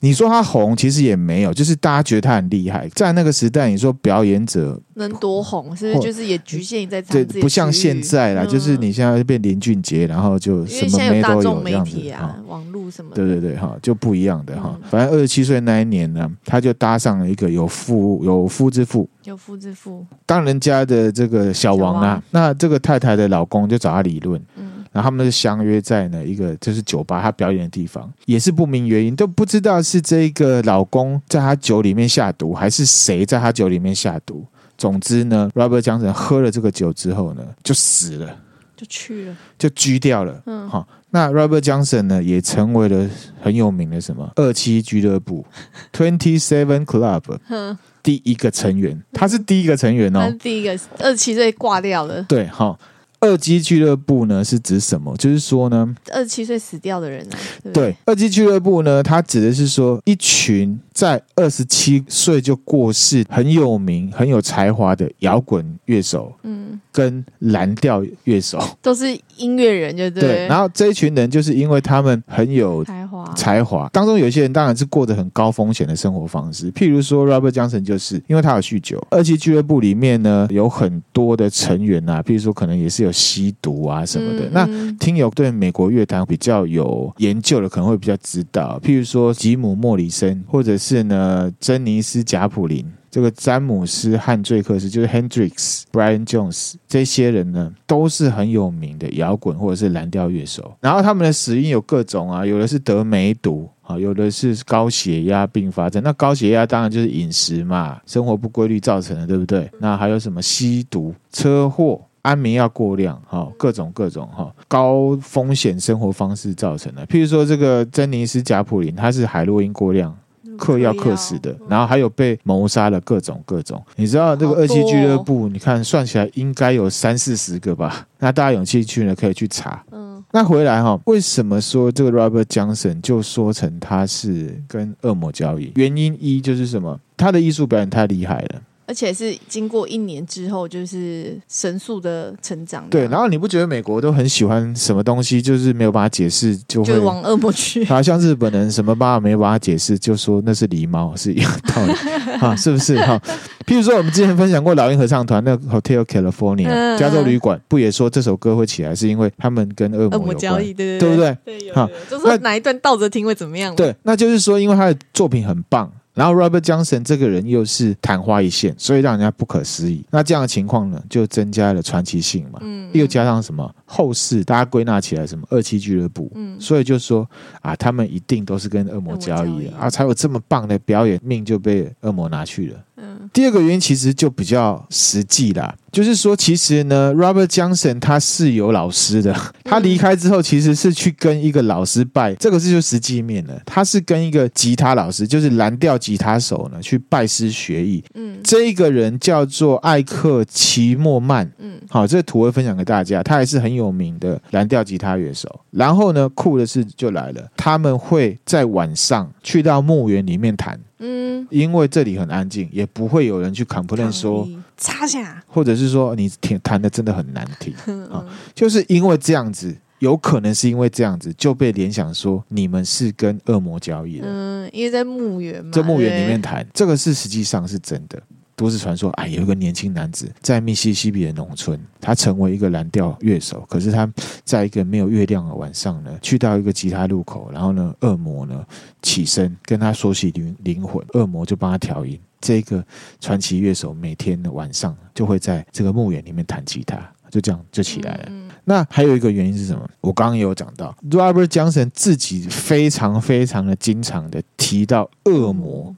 你说他红，其实也没有，就是大家觉得他很厉害。在那个时代，你说表演者，能多红，是不是就是也局限于在对，自己不像现在啦，嗯就是你现在变林俊杰，然后就什么媒有这样子体啊哈。，网络什么的，对对对，哈，就不一样的哈。嗯。反正二十七岁那一年呢，他就搭上了一个有夫有夫之妇，有夫之妇，当人家的这个小王啊、王。那这个太太的老公就找他理论，嗯然后他们就相约在呢一个就是酒吧，他表演的地方，也是不明原因，都不知道是这个老公在他酒里面下毒，还是谁在他酒里面下毒。总之呢，Robert Johnson 喝了这个酒之后呢，就死了，就去了，就拘掉了。嗯。好、那 Robert Johnson 呢，也成为了很有名的什么？二七俱乐部。<laughs> Twenty Seven Club 哼，第一个成员，他是第一个成员哦。他是。第一个二十七岁挂掉了，对，好、二七俱乐部呢是指什么？就是说呢，二十七岁死掉的人啊，对，二七俱乐部呢，它指的是说一群在二十七岁就过世、很有名、很有才华的摇滚乐手嗯，跟蓝调乐手。<laughs> 都是音乐人，就对，对，然后这一群人就是因为他们很有才华，才华，当中有些人当然是过着很高风险的生活方式，譬如说 Robert Johnson 就是因为他有酗酒。二期俱乐部里面呢有很多的成员啊，譬如说可能也是有吸毒啊什么的。嗯那嗯听友对美国乐坛比较有研究的，可能会比较知道，譬如说吉姆·莫里森，或者是呢珍妮斯·贾普林。这个詹姆斯·汉醉克斯就是 Hendrix、Brian Jones 这些人呢，都是很有名的摇滚或者是蓝调乐手。然后他们的死因有各种啊，有的是得梅毒啊，有的是高血压并发症。那高血压当然就是饮食嘛，生活不规律造成的，对不对？那还有什么吸毒、车祸？安眠药过量，哈，各种各种哈，高风险生活方式造成的。譬如说，这个珍妮斯·贾普林，他是海洛因过量。嗑药嗑死的，然后还有被谋杀了各种各种。你知道这个二期俱乐部，你看算起来应该有三四十个吧？那大家有兴趣呢，可以去查。嗯，那回来哈，为什么说这个 Robert Johnson 就说成他是跟恶魔交易？原因一就是什么？他的艺术表演太厉害了。而且是经过一年之后，就是神速的成长。对，然后你不觉得美国都很喜欢什么东西，就是没有办法解释，就会就往恶魔去。好 <laughs> 像日本人什么办法没有办法解释，就说那是狸猫，是一样道理哈，<laughs> 是不是哈？譬如说，我们之前分享过老鹰合唱团那 Hotel California 嗯加州旅馆，不也说这首歌会起来，是因为他们跟恶恶魔有交易，对对不对对？对，有好有就是哪一段倒着听会怎么样？，对，那就是说，因为他的作品很棒。然后 Robert Johnson 这个人又是昙花一现，所以让人家不可思议。那这样的情况呢，就增加了传奇性嘛。嗯，又加上什么后世，大家归纳起来什么二期俱乐部，嗯所以就说啊，他们一定都是跟恶魔交易的啊，才有这么棒的表演，命就被恶魔拿去了。嗯第二个原因其实就比较实际啦，就是说，其实呢，Robert Johnson 他是有老师的。<laughs> 他离开之后，其实是去跟一个老师拜，这个是就实际面了。他是跟一个吉他老师，就是蓝调吉他手呢，去拜师学艺。嗯，这一个人叫做艾克齐莫曼。嗯，好，这个图会分享给大家。他也是很有名的蓝调吉他乐手。然后呢，酷的事就来了，他们会在晚上去到墓园里面弹。嗯，因为这里很安静，也不会有人去 complain 说插下，或者是说你弹弹的真的很难听。<laughs> 啊，就是因为这样子，有可能是因为这样子就被联想说你们是跟恶魔交易的。嗯，因为在墓园嘛，在墓园里面谈，这个是实际上是真的。都市传说，哎，有一个年轻男子在密西西比的农村，他成为一个蓝调乐手。可是他在一个没有月亮的晚上呢，去到一个吉他路口，然后呢，恶魔呢起身跟他说起灵灵魂，恶魔就帮他调音。这个传奇乐手每天的晚上就会在这个墓园里面弹吉他，就这样就起来了。嗯、那还有一个原因是什么？我刚刚也有讲到，Robert Johnson 自己非常非常的经常的提到恶魔。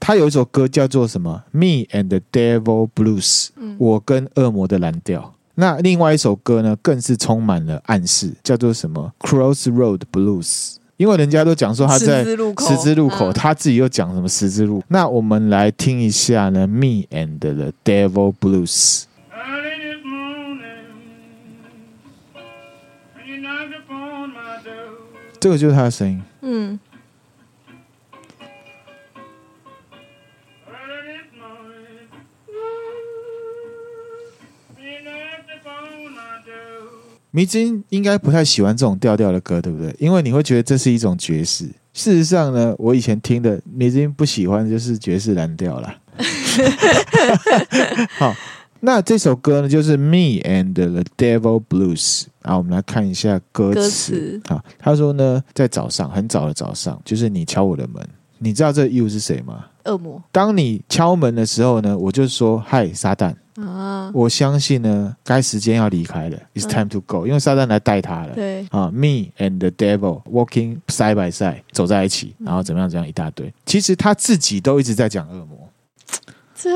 他有一首歌叫做什么？Me and the Devil Blues，嗯，我跟恶魔的蓝调。那另外一首歌呢，更是充满了暗示，叫做什么？Crossroad Blues。因为人家都讲说他在十字路口，十字路口，他自己又讲什么十字路？那我们来听一下呢，Me and the Devil Blues。这个就是他的声音，嗯。迷之音应该不太喜欢这种调调的歌，对不对？因为你会觉得这是一种爵士。事实上呢，我以前听的迷之音不喜欢就是爵士蓝调啦。<laughs> 好，那这首歌呢，就是《Me and the Devil Blues》。然后我们来看一下歌词。歌词。好，他说呢，在早上很早的早上，就是你敲我的门。你知道这 you 是谁吗？恶魔。当你敲门的时候呢，我就说：“嗨，撒旦。”啊，我相信呢，该时间要离开了，It's time to go，因为撒旦来带他了。对啊，Me and the devil walking side by side，走在一起，然后怎么样？怎样一大堆。其实他自己都一直在讲恶魔，这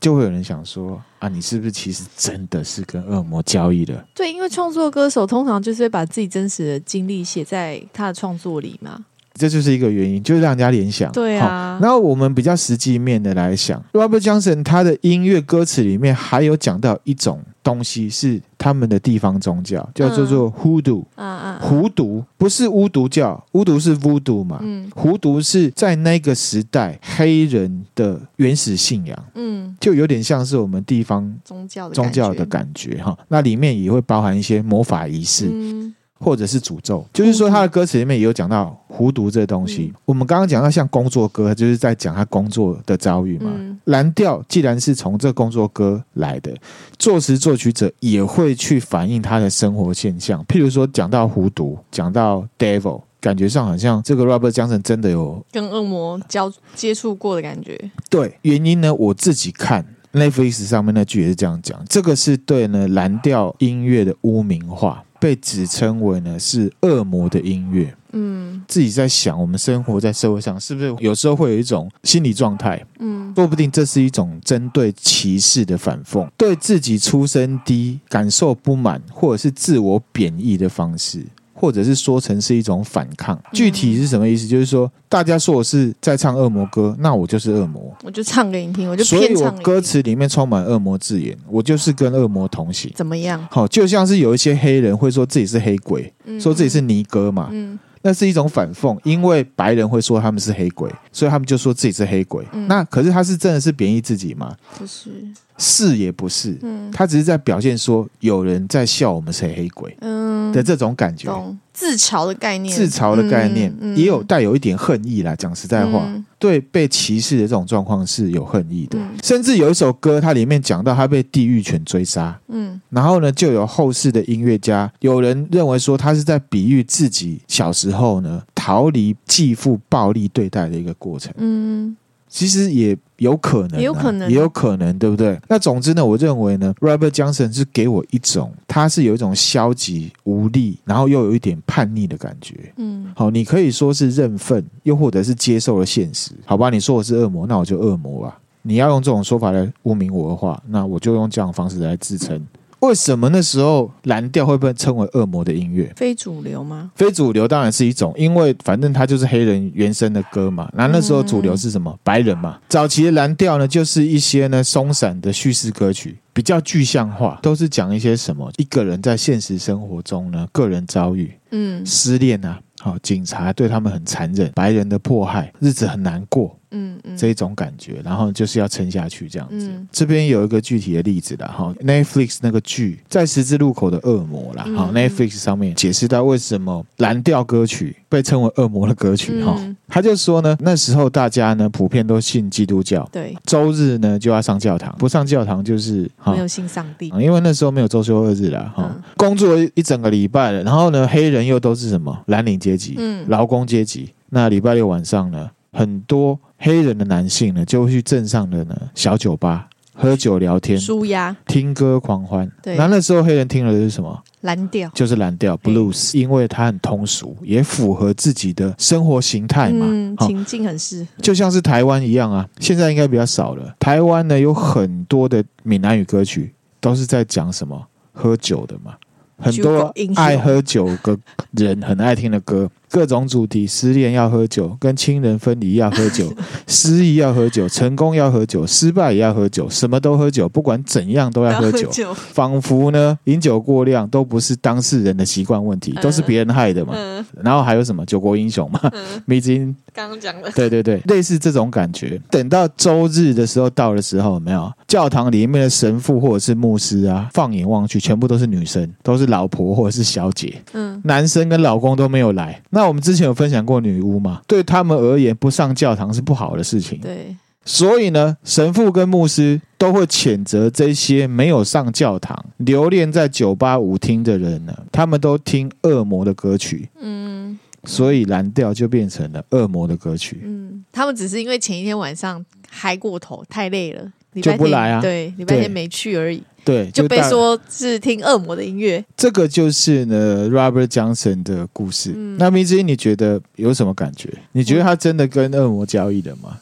就会有人想说啊，你是不是其实真的是跟恶魔交易的？对，因为创作歌手通常就是会把自己真实的经历写在他的创作里嘛。这就是一个原因，就是让人家联想。对啊，然后我们比较实际面的来想，Robert Johnson 他的音乐歌词里面还有讲到一种东西，是他们的地方宗教，叫做做 Hoodoo。嗯嗯，狐毒不是巫毒教，巫毒是 Voodoo 嘛。嗯，狐毒是在那个时代黑人的原始信仰。嗯，就有点像是我们地方宗教宗教的感觉哈。那里面也会包含一些魔法仪式。嗯。或者是诅咒，就是说他的歌词里面也有讲到狐毒这东西。嗯、我们刚刚讲到像工作歌，就是在讲他工作的遭遇嘛。嗯、蓝调既然是从这工作歌来的，作词作曲者也会去反映他的生活现象。譬如说讲到狐毒，讲到 devil，感觉上好像这个 Robert Johnson 真的有跟恶魔交接触过的感觉。对，原因呢，我自己看 Netflix 上面那句也是这样讲，这个是对呢蓝调音乐的污名化。被指称为呢是恶魔的音乐，嗯，自己在想，我们生活在社会上，是不是有时候会有一种心理状态，嗯，说不定这是一种针对歧视的反讽，对自己出身低感受不满，或者是自我贬义的方式。或者是说成是一种反抗，具体是什么意思？嗯、就是说，大家说我是在唱恶魔歌，那我就是恶魔，我就唱给你听，我就。所以我歌词里面充满恶魔字眼，我就是跟恶魔同行。怎么样？好，就像是有一些黑人会说自己是黑鬼，嗯、说自己是尼哥嘛，嗯，那是一种反讽，因为白人会说他们是黑鬼，所以他们就说自己是黑鬼。嗯、那可是他是真的是贬义自己吗？不是，是也不是，嗯，他只是在表现说有人在笑我们是黑鬼，嗯。的这种感觉，自嘲的概念，自嘲的概念、嗯嗯、也有带有一点恨意啦。讲实在话，嗯、对被歧视的这种状况是有恨意的。嗯、甚至有一首歌，它里面讲到他被地狱犬追杀，嗯，然后呢，就有后世的音乐家，有人认为说他是在比喻自己小时候呢逃离继父暴力对待的一个过程，嗯。其实也有可能、啊，也有可能，也有可能，对不对？那总之呢，我认为呢，Robert Johnson 是给我一种，他是有一种消极无力，然后又有一点叛逆的感觉。嗯，好，你可以说是认份，又或者是接受了现实。好吧，你说我是恶魔，那我就恶魔吧。你要用这种说法来污名我的话，那我就用这样的方式来自称。为什么那时候蓝调会被称为恶魔的音乐？非主流吗？非主流当然是一种，因为反正它就是黑人原生的歌嘛。那那时候主流是什么？嗯、白人嘛。早期的蓝调呢，就是一些呢松散的叙事歌曲，比较具象化，都是讲一些什么一个人在现实生活中呢个人遭遇，嗯，失恋啊，好，警察对他们很残忍，白人的迫害，日子很难过。嗯嗯，这一种感觉，然后就是要撑下去这样子。嗯、这边有一个具体的例子啦，哈，Netflix 那个剧在十字路口的恶魔啦，哈、嗯、，Netflix 上面解释到为什么蓝调歌曲被称为恶魔的歌曲，哈、嗯，他就说呢，那时候大家呢普遍都信基督教，对，周日呢就要上教堂，不上教堂就是没有信上帝，因为那时候没有周休二日啦，哈、嗯，工作一整个礼拜了，然后呢，黑人又都是什么？蓝领阶级，嗯，劳工阶级，那礼拜六晚上呢，很多。黑人的男性呢，就会去镇上的呢小酒吧喝酒聊天、舒压、听歌狂欢。对，那那时候黑人听的是什么？蓝调，就是蓝调 blues，因为它很通俗，也符合自己的生活形态嘛。嗯，情境很适合，就像是台湾一样啊。现在应该比较少了。台湾呢有很多的闽南语歌曲，都是在讲什么？喝酒的嘛。很多爱喝酒的人很爱听的歌。各种主题，失恋要喝酒，跟亲人分离要喝酒，<laughs> 失意要喝酒，成功要喝酒，失败也要喝酒，什么都喝酒，不管怎样都要喝酒。仿佛呢，饮酒过量都不是当事人的习惯问题，都是别人害的嘛。嗯、然后还有什么酒国英雄嘛？<laughs> 米津刚刚讲的，对对对，类似这种感觉。等到周日的时候到的时候，有没有教堂里面的神父或者是牧师啊，放眼望去，全部都是女生，都是老婆或者是小姐。嗯，男生跟老公都没有来。那我们之前有分享过女巫嘛？对他们而言，不上教堂是不好的事情。对，所以呢，神父跟牧师都会谴责这些没有上教堂、留恋在酒吧舞厅的人呢。他们都听恶魔的歌曲，嗯，所以蓝调就变成了恶魔的歌曲。嗯，他们只是因为前一天晚上嗨过头，太累了，就不来啊。对，礼拜天没去而已。对，就被说是听恶魔的音乐。这个就是呢，Robert Johnson 的故事。嗯、那明之音，你觉得有什么感觉？你觉得他真的跟恶魔交易的吗？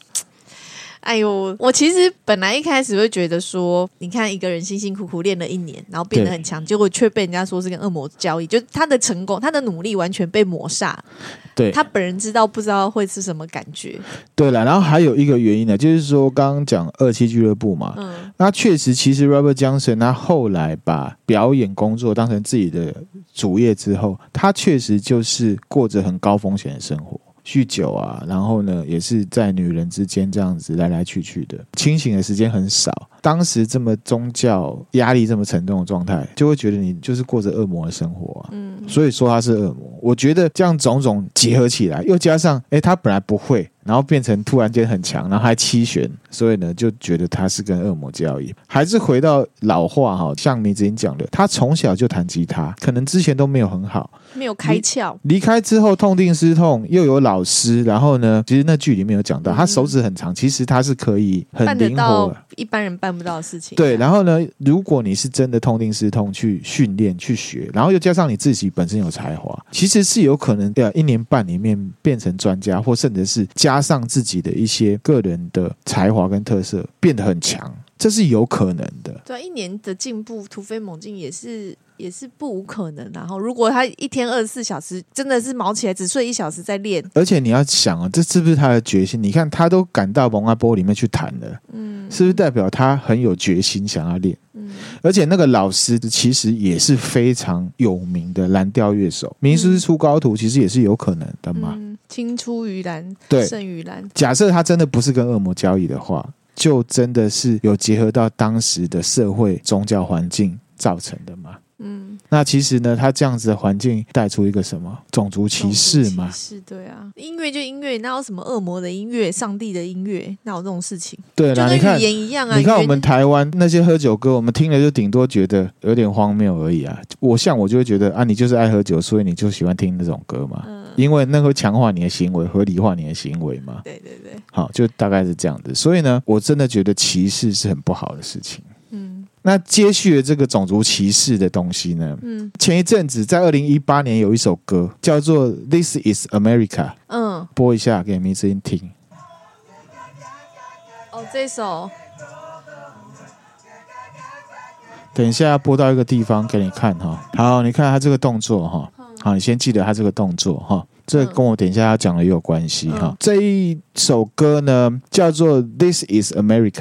哎呦，我其实本来一开始会觉得说，你看一个人辛辛苦苦练了一年，然后变得很强，结果却被人家说是跟恶魔交易，就他的成功，他的努力完全被抹煞。对，他本人知道不知道会是什么感觉？对了，然后还有一个原因呢，就是说刚刚讲二期俱乐部嘛，嗯，那确实，其实 Robert Johnson 他后来把表演工作当成自己的主业之后，他确实就是过着很高风险的生活。酗酒啊，然后呢，也是在女人之间这样子来来去去的，清醒的时间很少。当时这么宗教压力这么沉重的状态，就会觉得你就是过着恶魔的生活啊。嗯，所以说他是恶魔。我觉得这样种种结合起来，又加上诶，他本来不会。然后变成突然间很强，然后还七弦，所以呢就觉得他是跟恶魔交易。还是回到老话哈，像你之前讲的，他从小就弹吉他，可能之前都没有很好，没有开窍。离开之后痛定思痛，又有老师，然后呢，其实那剧里面有讲到，他手指很长，其实他是可以很灵活，一般人办不到的事情。对，然后呢，如果你是真的痛定思痛去训练去学，然后又加上你自己本身有才华，其实是有可能的，一年半里面变成专家，或甚至是加。加上自己的一些个人的才华跟特色，变得很强，这是有可能的。对，一年的进步突飞猛进也是也是不无可能。然后，如果他一天二十四小时真的是忙起来只睡一小时在练，而且你要想啊，这是不是他的决心？你看他都赶到蒙阿波里面去谈了，嗯，是不是代表他很有决心想要练？嗯，而且那个老师其实也是非常有名的蓝调乐手，名师出高徒，其实也是有可能的嘛。嗯青出于蓝，对，胜于蓝。假设他真的不是跟恶魔交易的话，就真的是有结合到当时的社会宗教环境造成的吗？嗯，那其实呢，他这样子的环境带出一个什么种族歧视嘛？是，对啊，音乐就音乐，哪有什么恶魔的音乐、上帝的音乐？哪有这种事情？对，啦你看语言一样啊。你看我们台湾那些喝酒歌，我们听了就顶多觉得有点荒谬而已啊。我像我就会觉得啊，你就是爱喝酒，所以你就喜欢听那种歌嘛。嗯，因为那会强化你的行为，合理化你的行为嘛。对对对，好，就大概是这样子。所以呢，我真的觉得歧视是很不好的事情。那接续了这个种族歧视的东西呢？嗯，前一阵子在二零一八年有一首歌叫做《This Is America》，嗯，播一下给迷之音听。哦，这首。等一下要播到一个地方给你看哈。好，你看他这个动作哈。好，你先记得他这个动作哈。这跟我等一下要讲的也有关系哈。这一首歌呢叫做《This Is America》。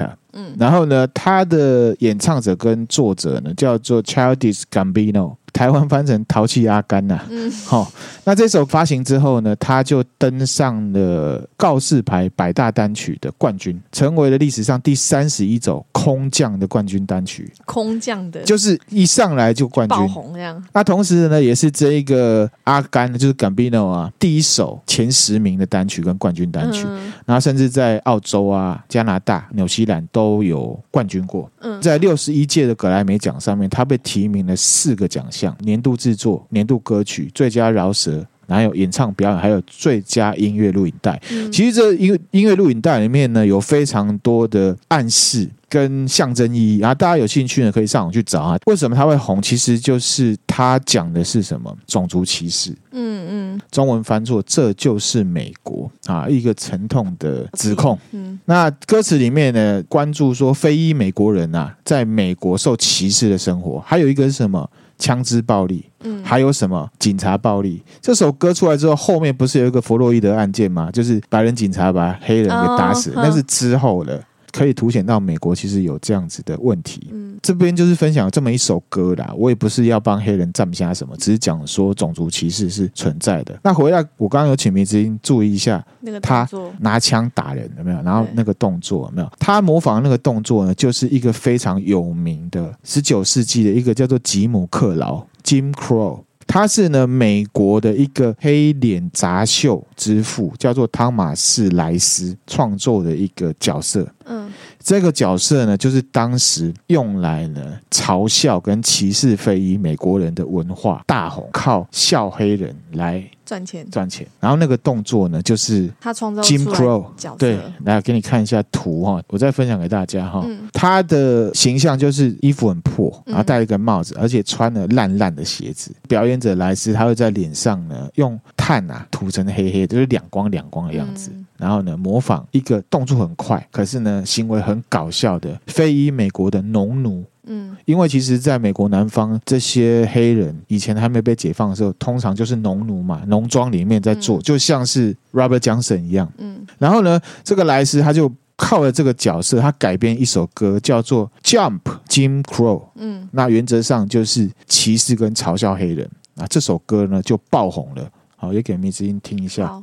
然后呢，他的演唱者跟作者呢叫做 Childish Gambino。台湾翻成淘气阿甘呐、啊，嗯，好、哦，那这首发行之后呢，他就登上了告示牌百大单曲的冠军，成为了历史上第三十一首空降的冠军单曲。空降的，就是一上来就冠军，爆红这样。那同时呢，也是这一个阿甘，就是 Gambino 啊，第一首前十名的单曲跟冠军单曲，嗯、然后甚至在澳洲啊、加拿大、纽西兰都有冠军过。嗯，在六十一届的格莱美奖上面，他被提名了四个奖项。年度制作、年度歌曲、最佳饶舌，还有演唱表演，还有最佳音乐录影带。嗯、其实这音音乐录影带里面呢，有非常多的暗示跟象征意义。然后大家有兴趣呢，可以上网去找啊。为什么它会红？其实就是它讲的是什么种族歧视。嗯嗯，中文翻作“这就是美国”啊，一个沉痛的指控。嗯，那歌词里面呢，关注说非裔美国人啊，在美国受歧视的生活。还有一个是什么？枪支暴力，嗯，还有什么警察暴力？这首歌出来之后，后面不是有一个弗洛伊德案件吗？就是白人警察把黑人给打死，那是之后的。可以凸显到美国其实有这样子的问题。嗯，这边就是分享这么一首歌啦。我也不是要帮黑人站下什么，只是讲说种族歧视是存在的。那回来，我刚刚有请迷之音注意一下，那个他拿枪打人有没有？然后那个动作有没有？他模仿那个动作呢，就是一个非常有名的十九世纪的一个叫做吉姆克劳 （Jim Crow）。他是呢美国的一个黑脸杂绣之父，叫做汤马士莱斯创作的一个角色。嗯，这个角色呢，就是当时用来呢嘲笑跟歧视非裔美国人的文化大红，靠笑黑人来。赚钱，赚钱。然后那个动作呢，就是他创造 Jim Crow 对，来给你看一下图哈，我再分享给大家哈。嗯、他的形象就是衣服很破，然后戴一个帽子，而且穿了烂烂的鞋子。嗯、表演者莱斯，他会在脸上呢用炭啊涂成黑黑的，就是两光两光的样子。嗯、然后呢，模仿一个动作很快，可是呢行为很搞笑的非裔美国的农奴。嗯，因为其实在美国南方，这些黑人以前还没被解放的时候，通常就是农奴嘛，农庄里面在做，嗯、就像是 Robert Johnson 一样。嗯，然后呢，这个莱斯他就靠了这个角色，他改编一首歌叫做《Jump Jim Crow》。嗯，那原则上就是歧视跟嘲笑黑人啊。这首歌呢就爆红了，好，也给迷之音听一下。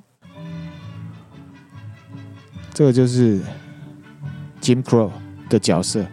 这个就是 Jim Crow 的角色。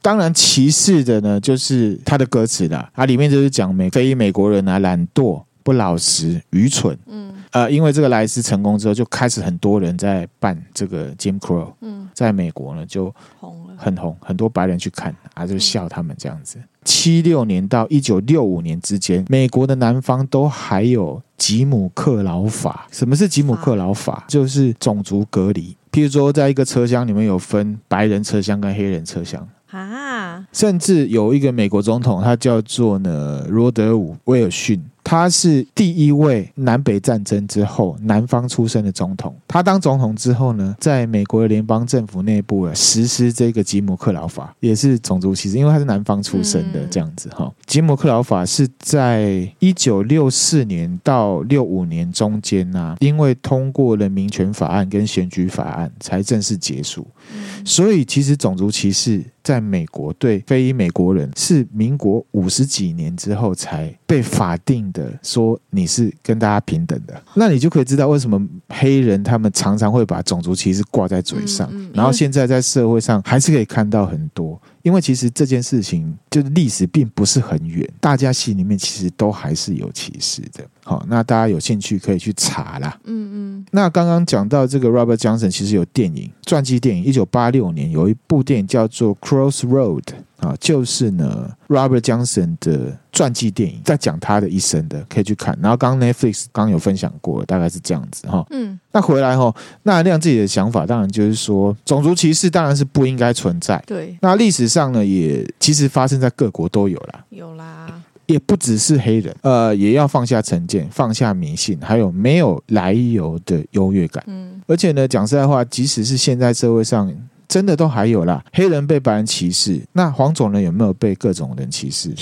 当然，歧视的呢，就是他的歌词啦。它里面就是讲美非美国人啊，懒惰、不老实、愚蠢。嗯，呃，因为这个莱斯成功之后，就开始很多人在办这个 Jim Crow。嗯，在美国呢就红了，很红，很多白人去看啊，就笑他们这样子。七六年到一九六五年之间，美国的南方都还有吉姆克劳法。什么是吉姆克劳法？就是种族隔离。譬如说，在一个车厢里面有分白人车厢跟黑人车厢。啊，甚至有一个美国总统，他叫做呢罗德伍威尔逊。他是第一位南北战争之后南方出生的总统。他当总统之后呢，在美国的联邦政府内部实施这个吉姆克劳法，也是种族歧视，因为他是南方出生的这样子哈。嗯、吉姆克劳法是在一九六四年到六五年中间呐、啊，因为通过了民权法案跟选举法案才正式结束。嗯、所以其实种族歧视在美国对非裔美国人是民国五十几年之后才被法定的说你是跟大家平等的，那你就可以知道为什么黑人他们常常会把种族歧视挂在嘴上，然后现在在社会上还是可以看到很多。因为其实这件事情就是历史并不是很远，大家心里面其实都还是有歧视的。好，那大家有兴趣可以去查啦。嗯嗯。那刚刚讲到这个 Robert Johnson，其实有电影传记电影，一九八六年有一部电影叫做《Crossroad》啊，就是呢 Robert Johnson 的传记电影，在讲他的一生的，可以去看。然后刚刚 Netflix 刚有分享过，大概是这样子哈。嗯，那回来哈，那亮自己的想法，当然就是说，种族歧视当然是不应该存在。对，那历史上呢，也其实发生在各国都有啦。有啦，也不只是黑人，呃，也要放下成见，放下迷信，还有没有来由的优越感。嗯，而且呢，讲实在话，即使是现在社会上。真的都还有啦，黑人被白人歧视，那黄种人有没有被各种人歧视？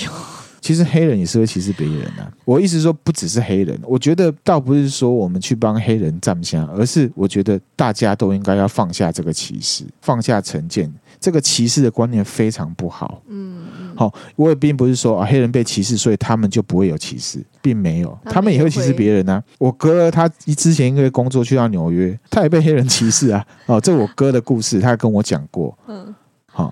其实黑人也是会歧视别人的啊。我意思说，不只是黑人，我觉得倒不是说我们去帮黑人站香，而是我觉得大家都应该要放下这个歧视，放下成见。这个歧视的观念非常不好。嗯，好，我也并不是说啊，黑人被歧视，所以他们就不会有歧视，并没有，他们也会歧视别人啊。我哥他之前因为工作去到纽约，他也被黑人歧视啊。<laughs> 哦，这我哥的故事，他跟我讲过。嗯，好，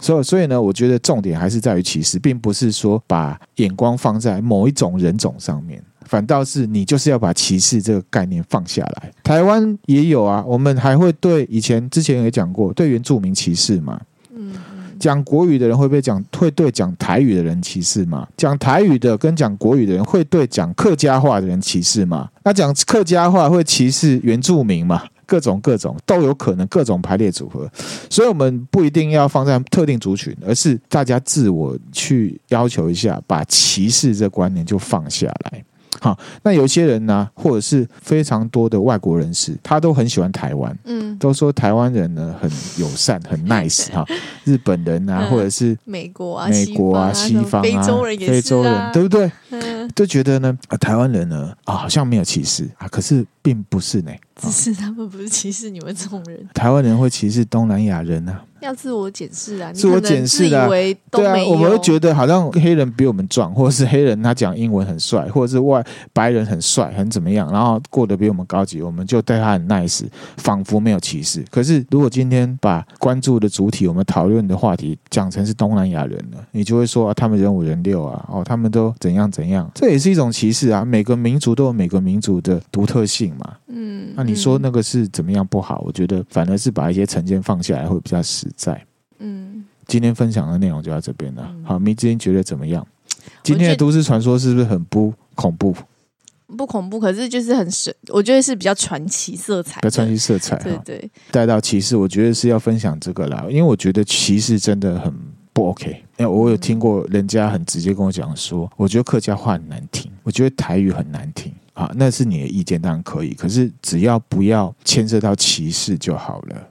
所以所以呢，我觉得重点还是在于歧视，并不是说把眼光放在某一种人种上面。反倒是你就是要把歧视这个概念放下来。台湾也有啊，我们还会对以前之前也讲过，对原住民歧视嘛。嗯，讲国语的人会不会讲会对讲台语的人歧视吗？讲台语的跟讲国语的人会对讲客家话的人歧视吗？那讲客家话会歧视原住民吗？各种各种都有可能，各种排列组合。所以，我们不一定要放在特定族群，而是大家自我去要求一下，把歧视这观念就放下来。好，那有些人呢，或者是非常多的外国人士，他都很喜欢台湾，嗯，都说台湾人呢很友善，很 <laughs> nice 哈。日本人啊，或者是美国啊、美国啊、西方啊、非洲人也是啊，非洲人对不对？嗯，都觉得呢，啊台湾人呢啊，好像没有歧视啊，可是并不是呢，只是他们不是歧视你们这种人，台湾人会歧视东南亚人啊。要自我检视啊！自我检视的，对啊，我们会觉得好像黑人比我们壮，或者是黑人他讲英文很帅，或者是外白人很帅，很怎么样，然后过得比我们高级，我们就对他很 nice，仿佛没有歧视。可是如果今天把关注的主体，我们讨论的话题讲成是东南亚人了，你就会说啊，他们人五人六啊，哦，他们都怎样怎样，这也是一种歧视啊！每个民族都有每个民族的独特性嘛。嗯，那你说那个是怎么样不好？我觉得反而是把一些成见放下来会比较实在。嗯，今天分享的内容就到这边了。好，明之音觉得怎么样？今天的都市传说是不是很不恐怖？不恐怖，可是就是很神。我觉得是比较传奇色彩，比较传奇色彩。对对，带到歧视，我觉得是要分享这个啦，因为我觉得歧视真的很不 OK。因为我有听过人家很直接跟我讲说，我觉得客家话很难听，我觉得台语很难听。啊，那是你的意见，当然可以，可是只要不要牵涉到歧视就好了。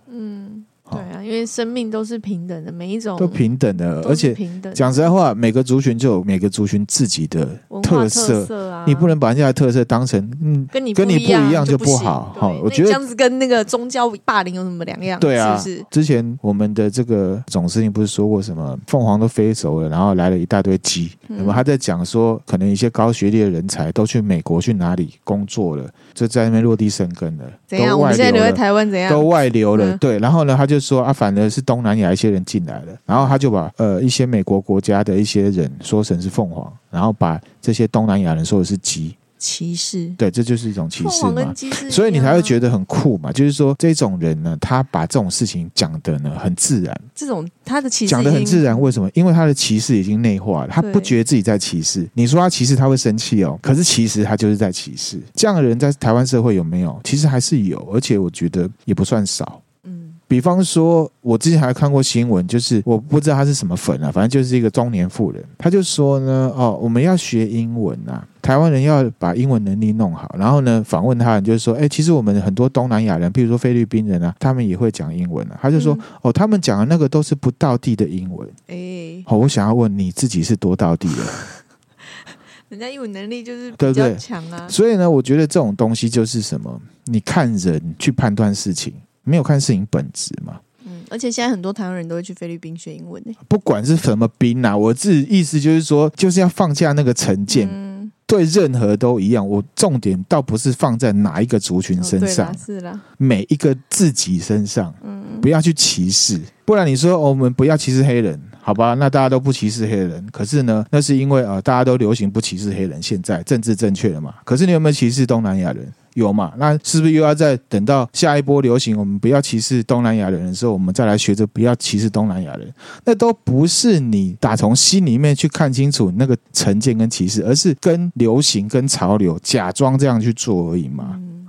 对啊，因为生命都是平等的，每一种都平等的，而且讲实在话，每个族群就有每个族群自己的特色，特色啊，你不能把人家的特色当成嗯跟你跟你不一样就不好。好，我觉得这样子跟那个宗教霸凌有什么两样？对啊，是是之前我们的这个总司令不是说过什么凤凰都飞走了，然后来了一大堆鸡，那么、嗯、他在讲说，可能一些高学历的人才都去美国去哪里工作了，就在那边落地生根了。怎样？我们现在留在台湾怎样？都外流了。嗯、对，然后呢，他就说啊，反而是东南亚一些人进来了，然后他就把呃一些美国国家的一些人说成是凤凰，然后把这些东南亚人说的是鸡。歧视，对，这就是一种歧视嘛，所以你才会觉得很酷嘛。就是说，这种人呢，他把这种事情讲的呢很自然，这种他的歧视讲的很自然，为什么？因为他的歧视已经内化了，他不觉得自己在歧视。你说他歧视，他会生气哦，可是其实他就是在歧视。这样的人在台湾社会有没有？其实还是有，而且我觉得也不算少。比方说，我之前还看过新闻，就是我不知道他是什么粉啊，反正就是一个中年妇人，他就说呢，哦，我们要学英文啊，台湾人要把英文能力弄好。然后呢，访问他人就是说，哎，其实我们很多东南亚人，譬如说菲律宾人啊，他们也会讲英文啊。他就说，哦，他们讲的那个都是不到地的英文。哎，好，我想要问你自己是多到地的？<laughs> 人家英文能力就是比较强啊。所以呢，我觉得这种东西就是什么，你看人去判断事情。没有看事情本质嘛？嗯，而且现在很多台湾人都会去菲律宾学英文呢。不管是什么宾啊，我自己意思就是说，就是要放下那个成见，嗯、对任何都一样。我重点倒不是放在哪一个族群身上，哦、是啦，每一个自己身上，嗯，不要去歧视。不然你说、哦、我们不要歧视黑人，好吧？那大家都不歧视黑人，可是呢，那是因为啊、呃，大家都流行不歧视黑人。现在政治正确了嘛？可是你有没有歧视东南亚人？有嘛？那是不是又要再等到下一波流行，我们不要歧视东南亚人的时候，我们再来学着不要歧视东南亚人？那都不是你打从心里面去看清楚那个成见跟歧视，而是跟流行跟潮流假装这样去做而已嘛。嗯，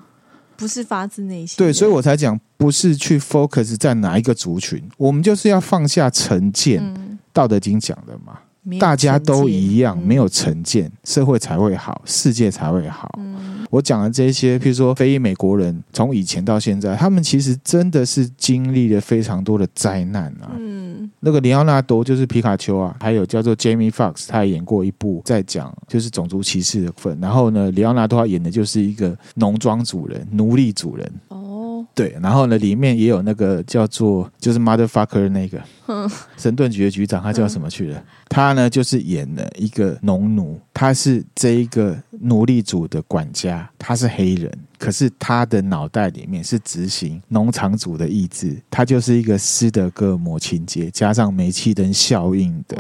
不是发自内心。对，所以我才讲，不是去 focus 在哪一个族群，我们就是要放下成见。嗯，道德经讲的嘛。大家都一样，没有成见，社会才会好，世界才会好。嗯、我讲的这些，譬如说非裔美国人，从以前到现在，他们其实真的是经历了非常多的灾难啊。嗯，那个里奥纳多就是皮卡丘啊，还有叫做 Jamie Foxx，他也演过一部在讲就是种族歧视的份。然后呢，里奥纳多他演的就是一个农庄主人、奴隶主人。对，然后呢，里面也有那个叫做就是 motherfucker 那个，嗯，神盾局的局长，他叫什么去了？嗯、他呢就是演了一个农奴，他是这一个奴隶主的管家，他是黑人，可是他的脑袋里面是执行农场主的意志，他就是一个斯德哥尔摩情节加上煤气灯效应的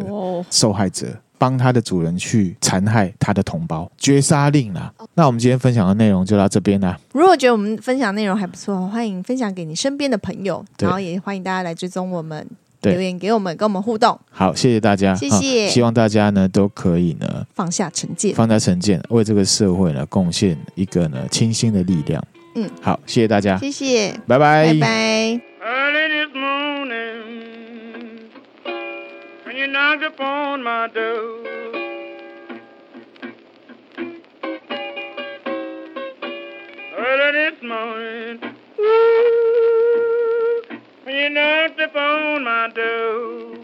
受害者。哦帮他的主人去残害他的同胞，绝杀令啦。那我们今天分享的内容就到这边啦。如果觉得我们分享内容还不错，欢迎分享给你身边的朋友，然后也欢迎大家来追踪我们，留言给我们，跟我们互动。好，谢谢大家，谢谢。希望大家呢都可以呢放下成见，放下成见，为这个社会呢贡献一个呢清新的力量。嗯，好，谢谢大家，谢谢，拜拜，拜拜。you knocked upon my door. Early this morning, ooh, when you knocked upon my door.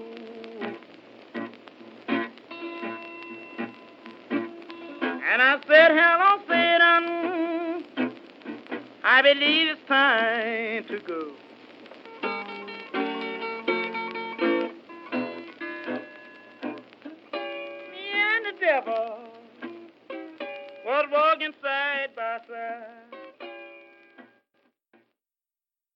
And I said, hello, Satan. I believe it's time to go. devil was walking side by side.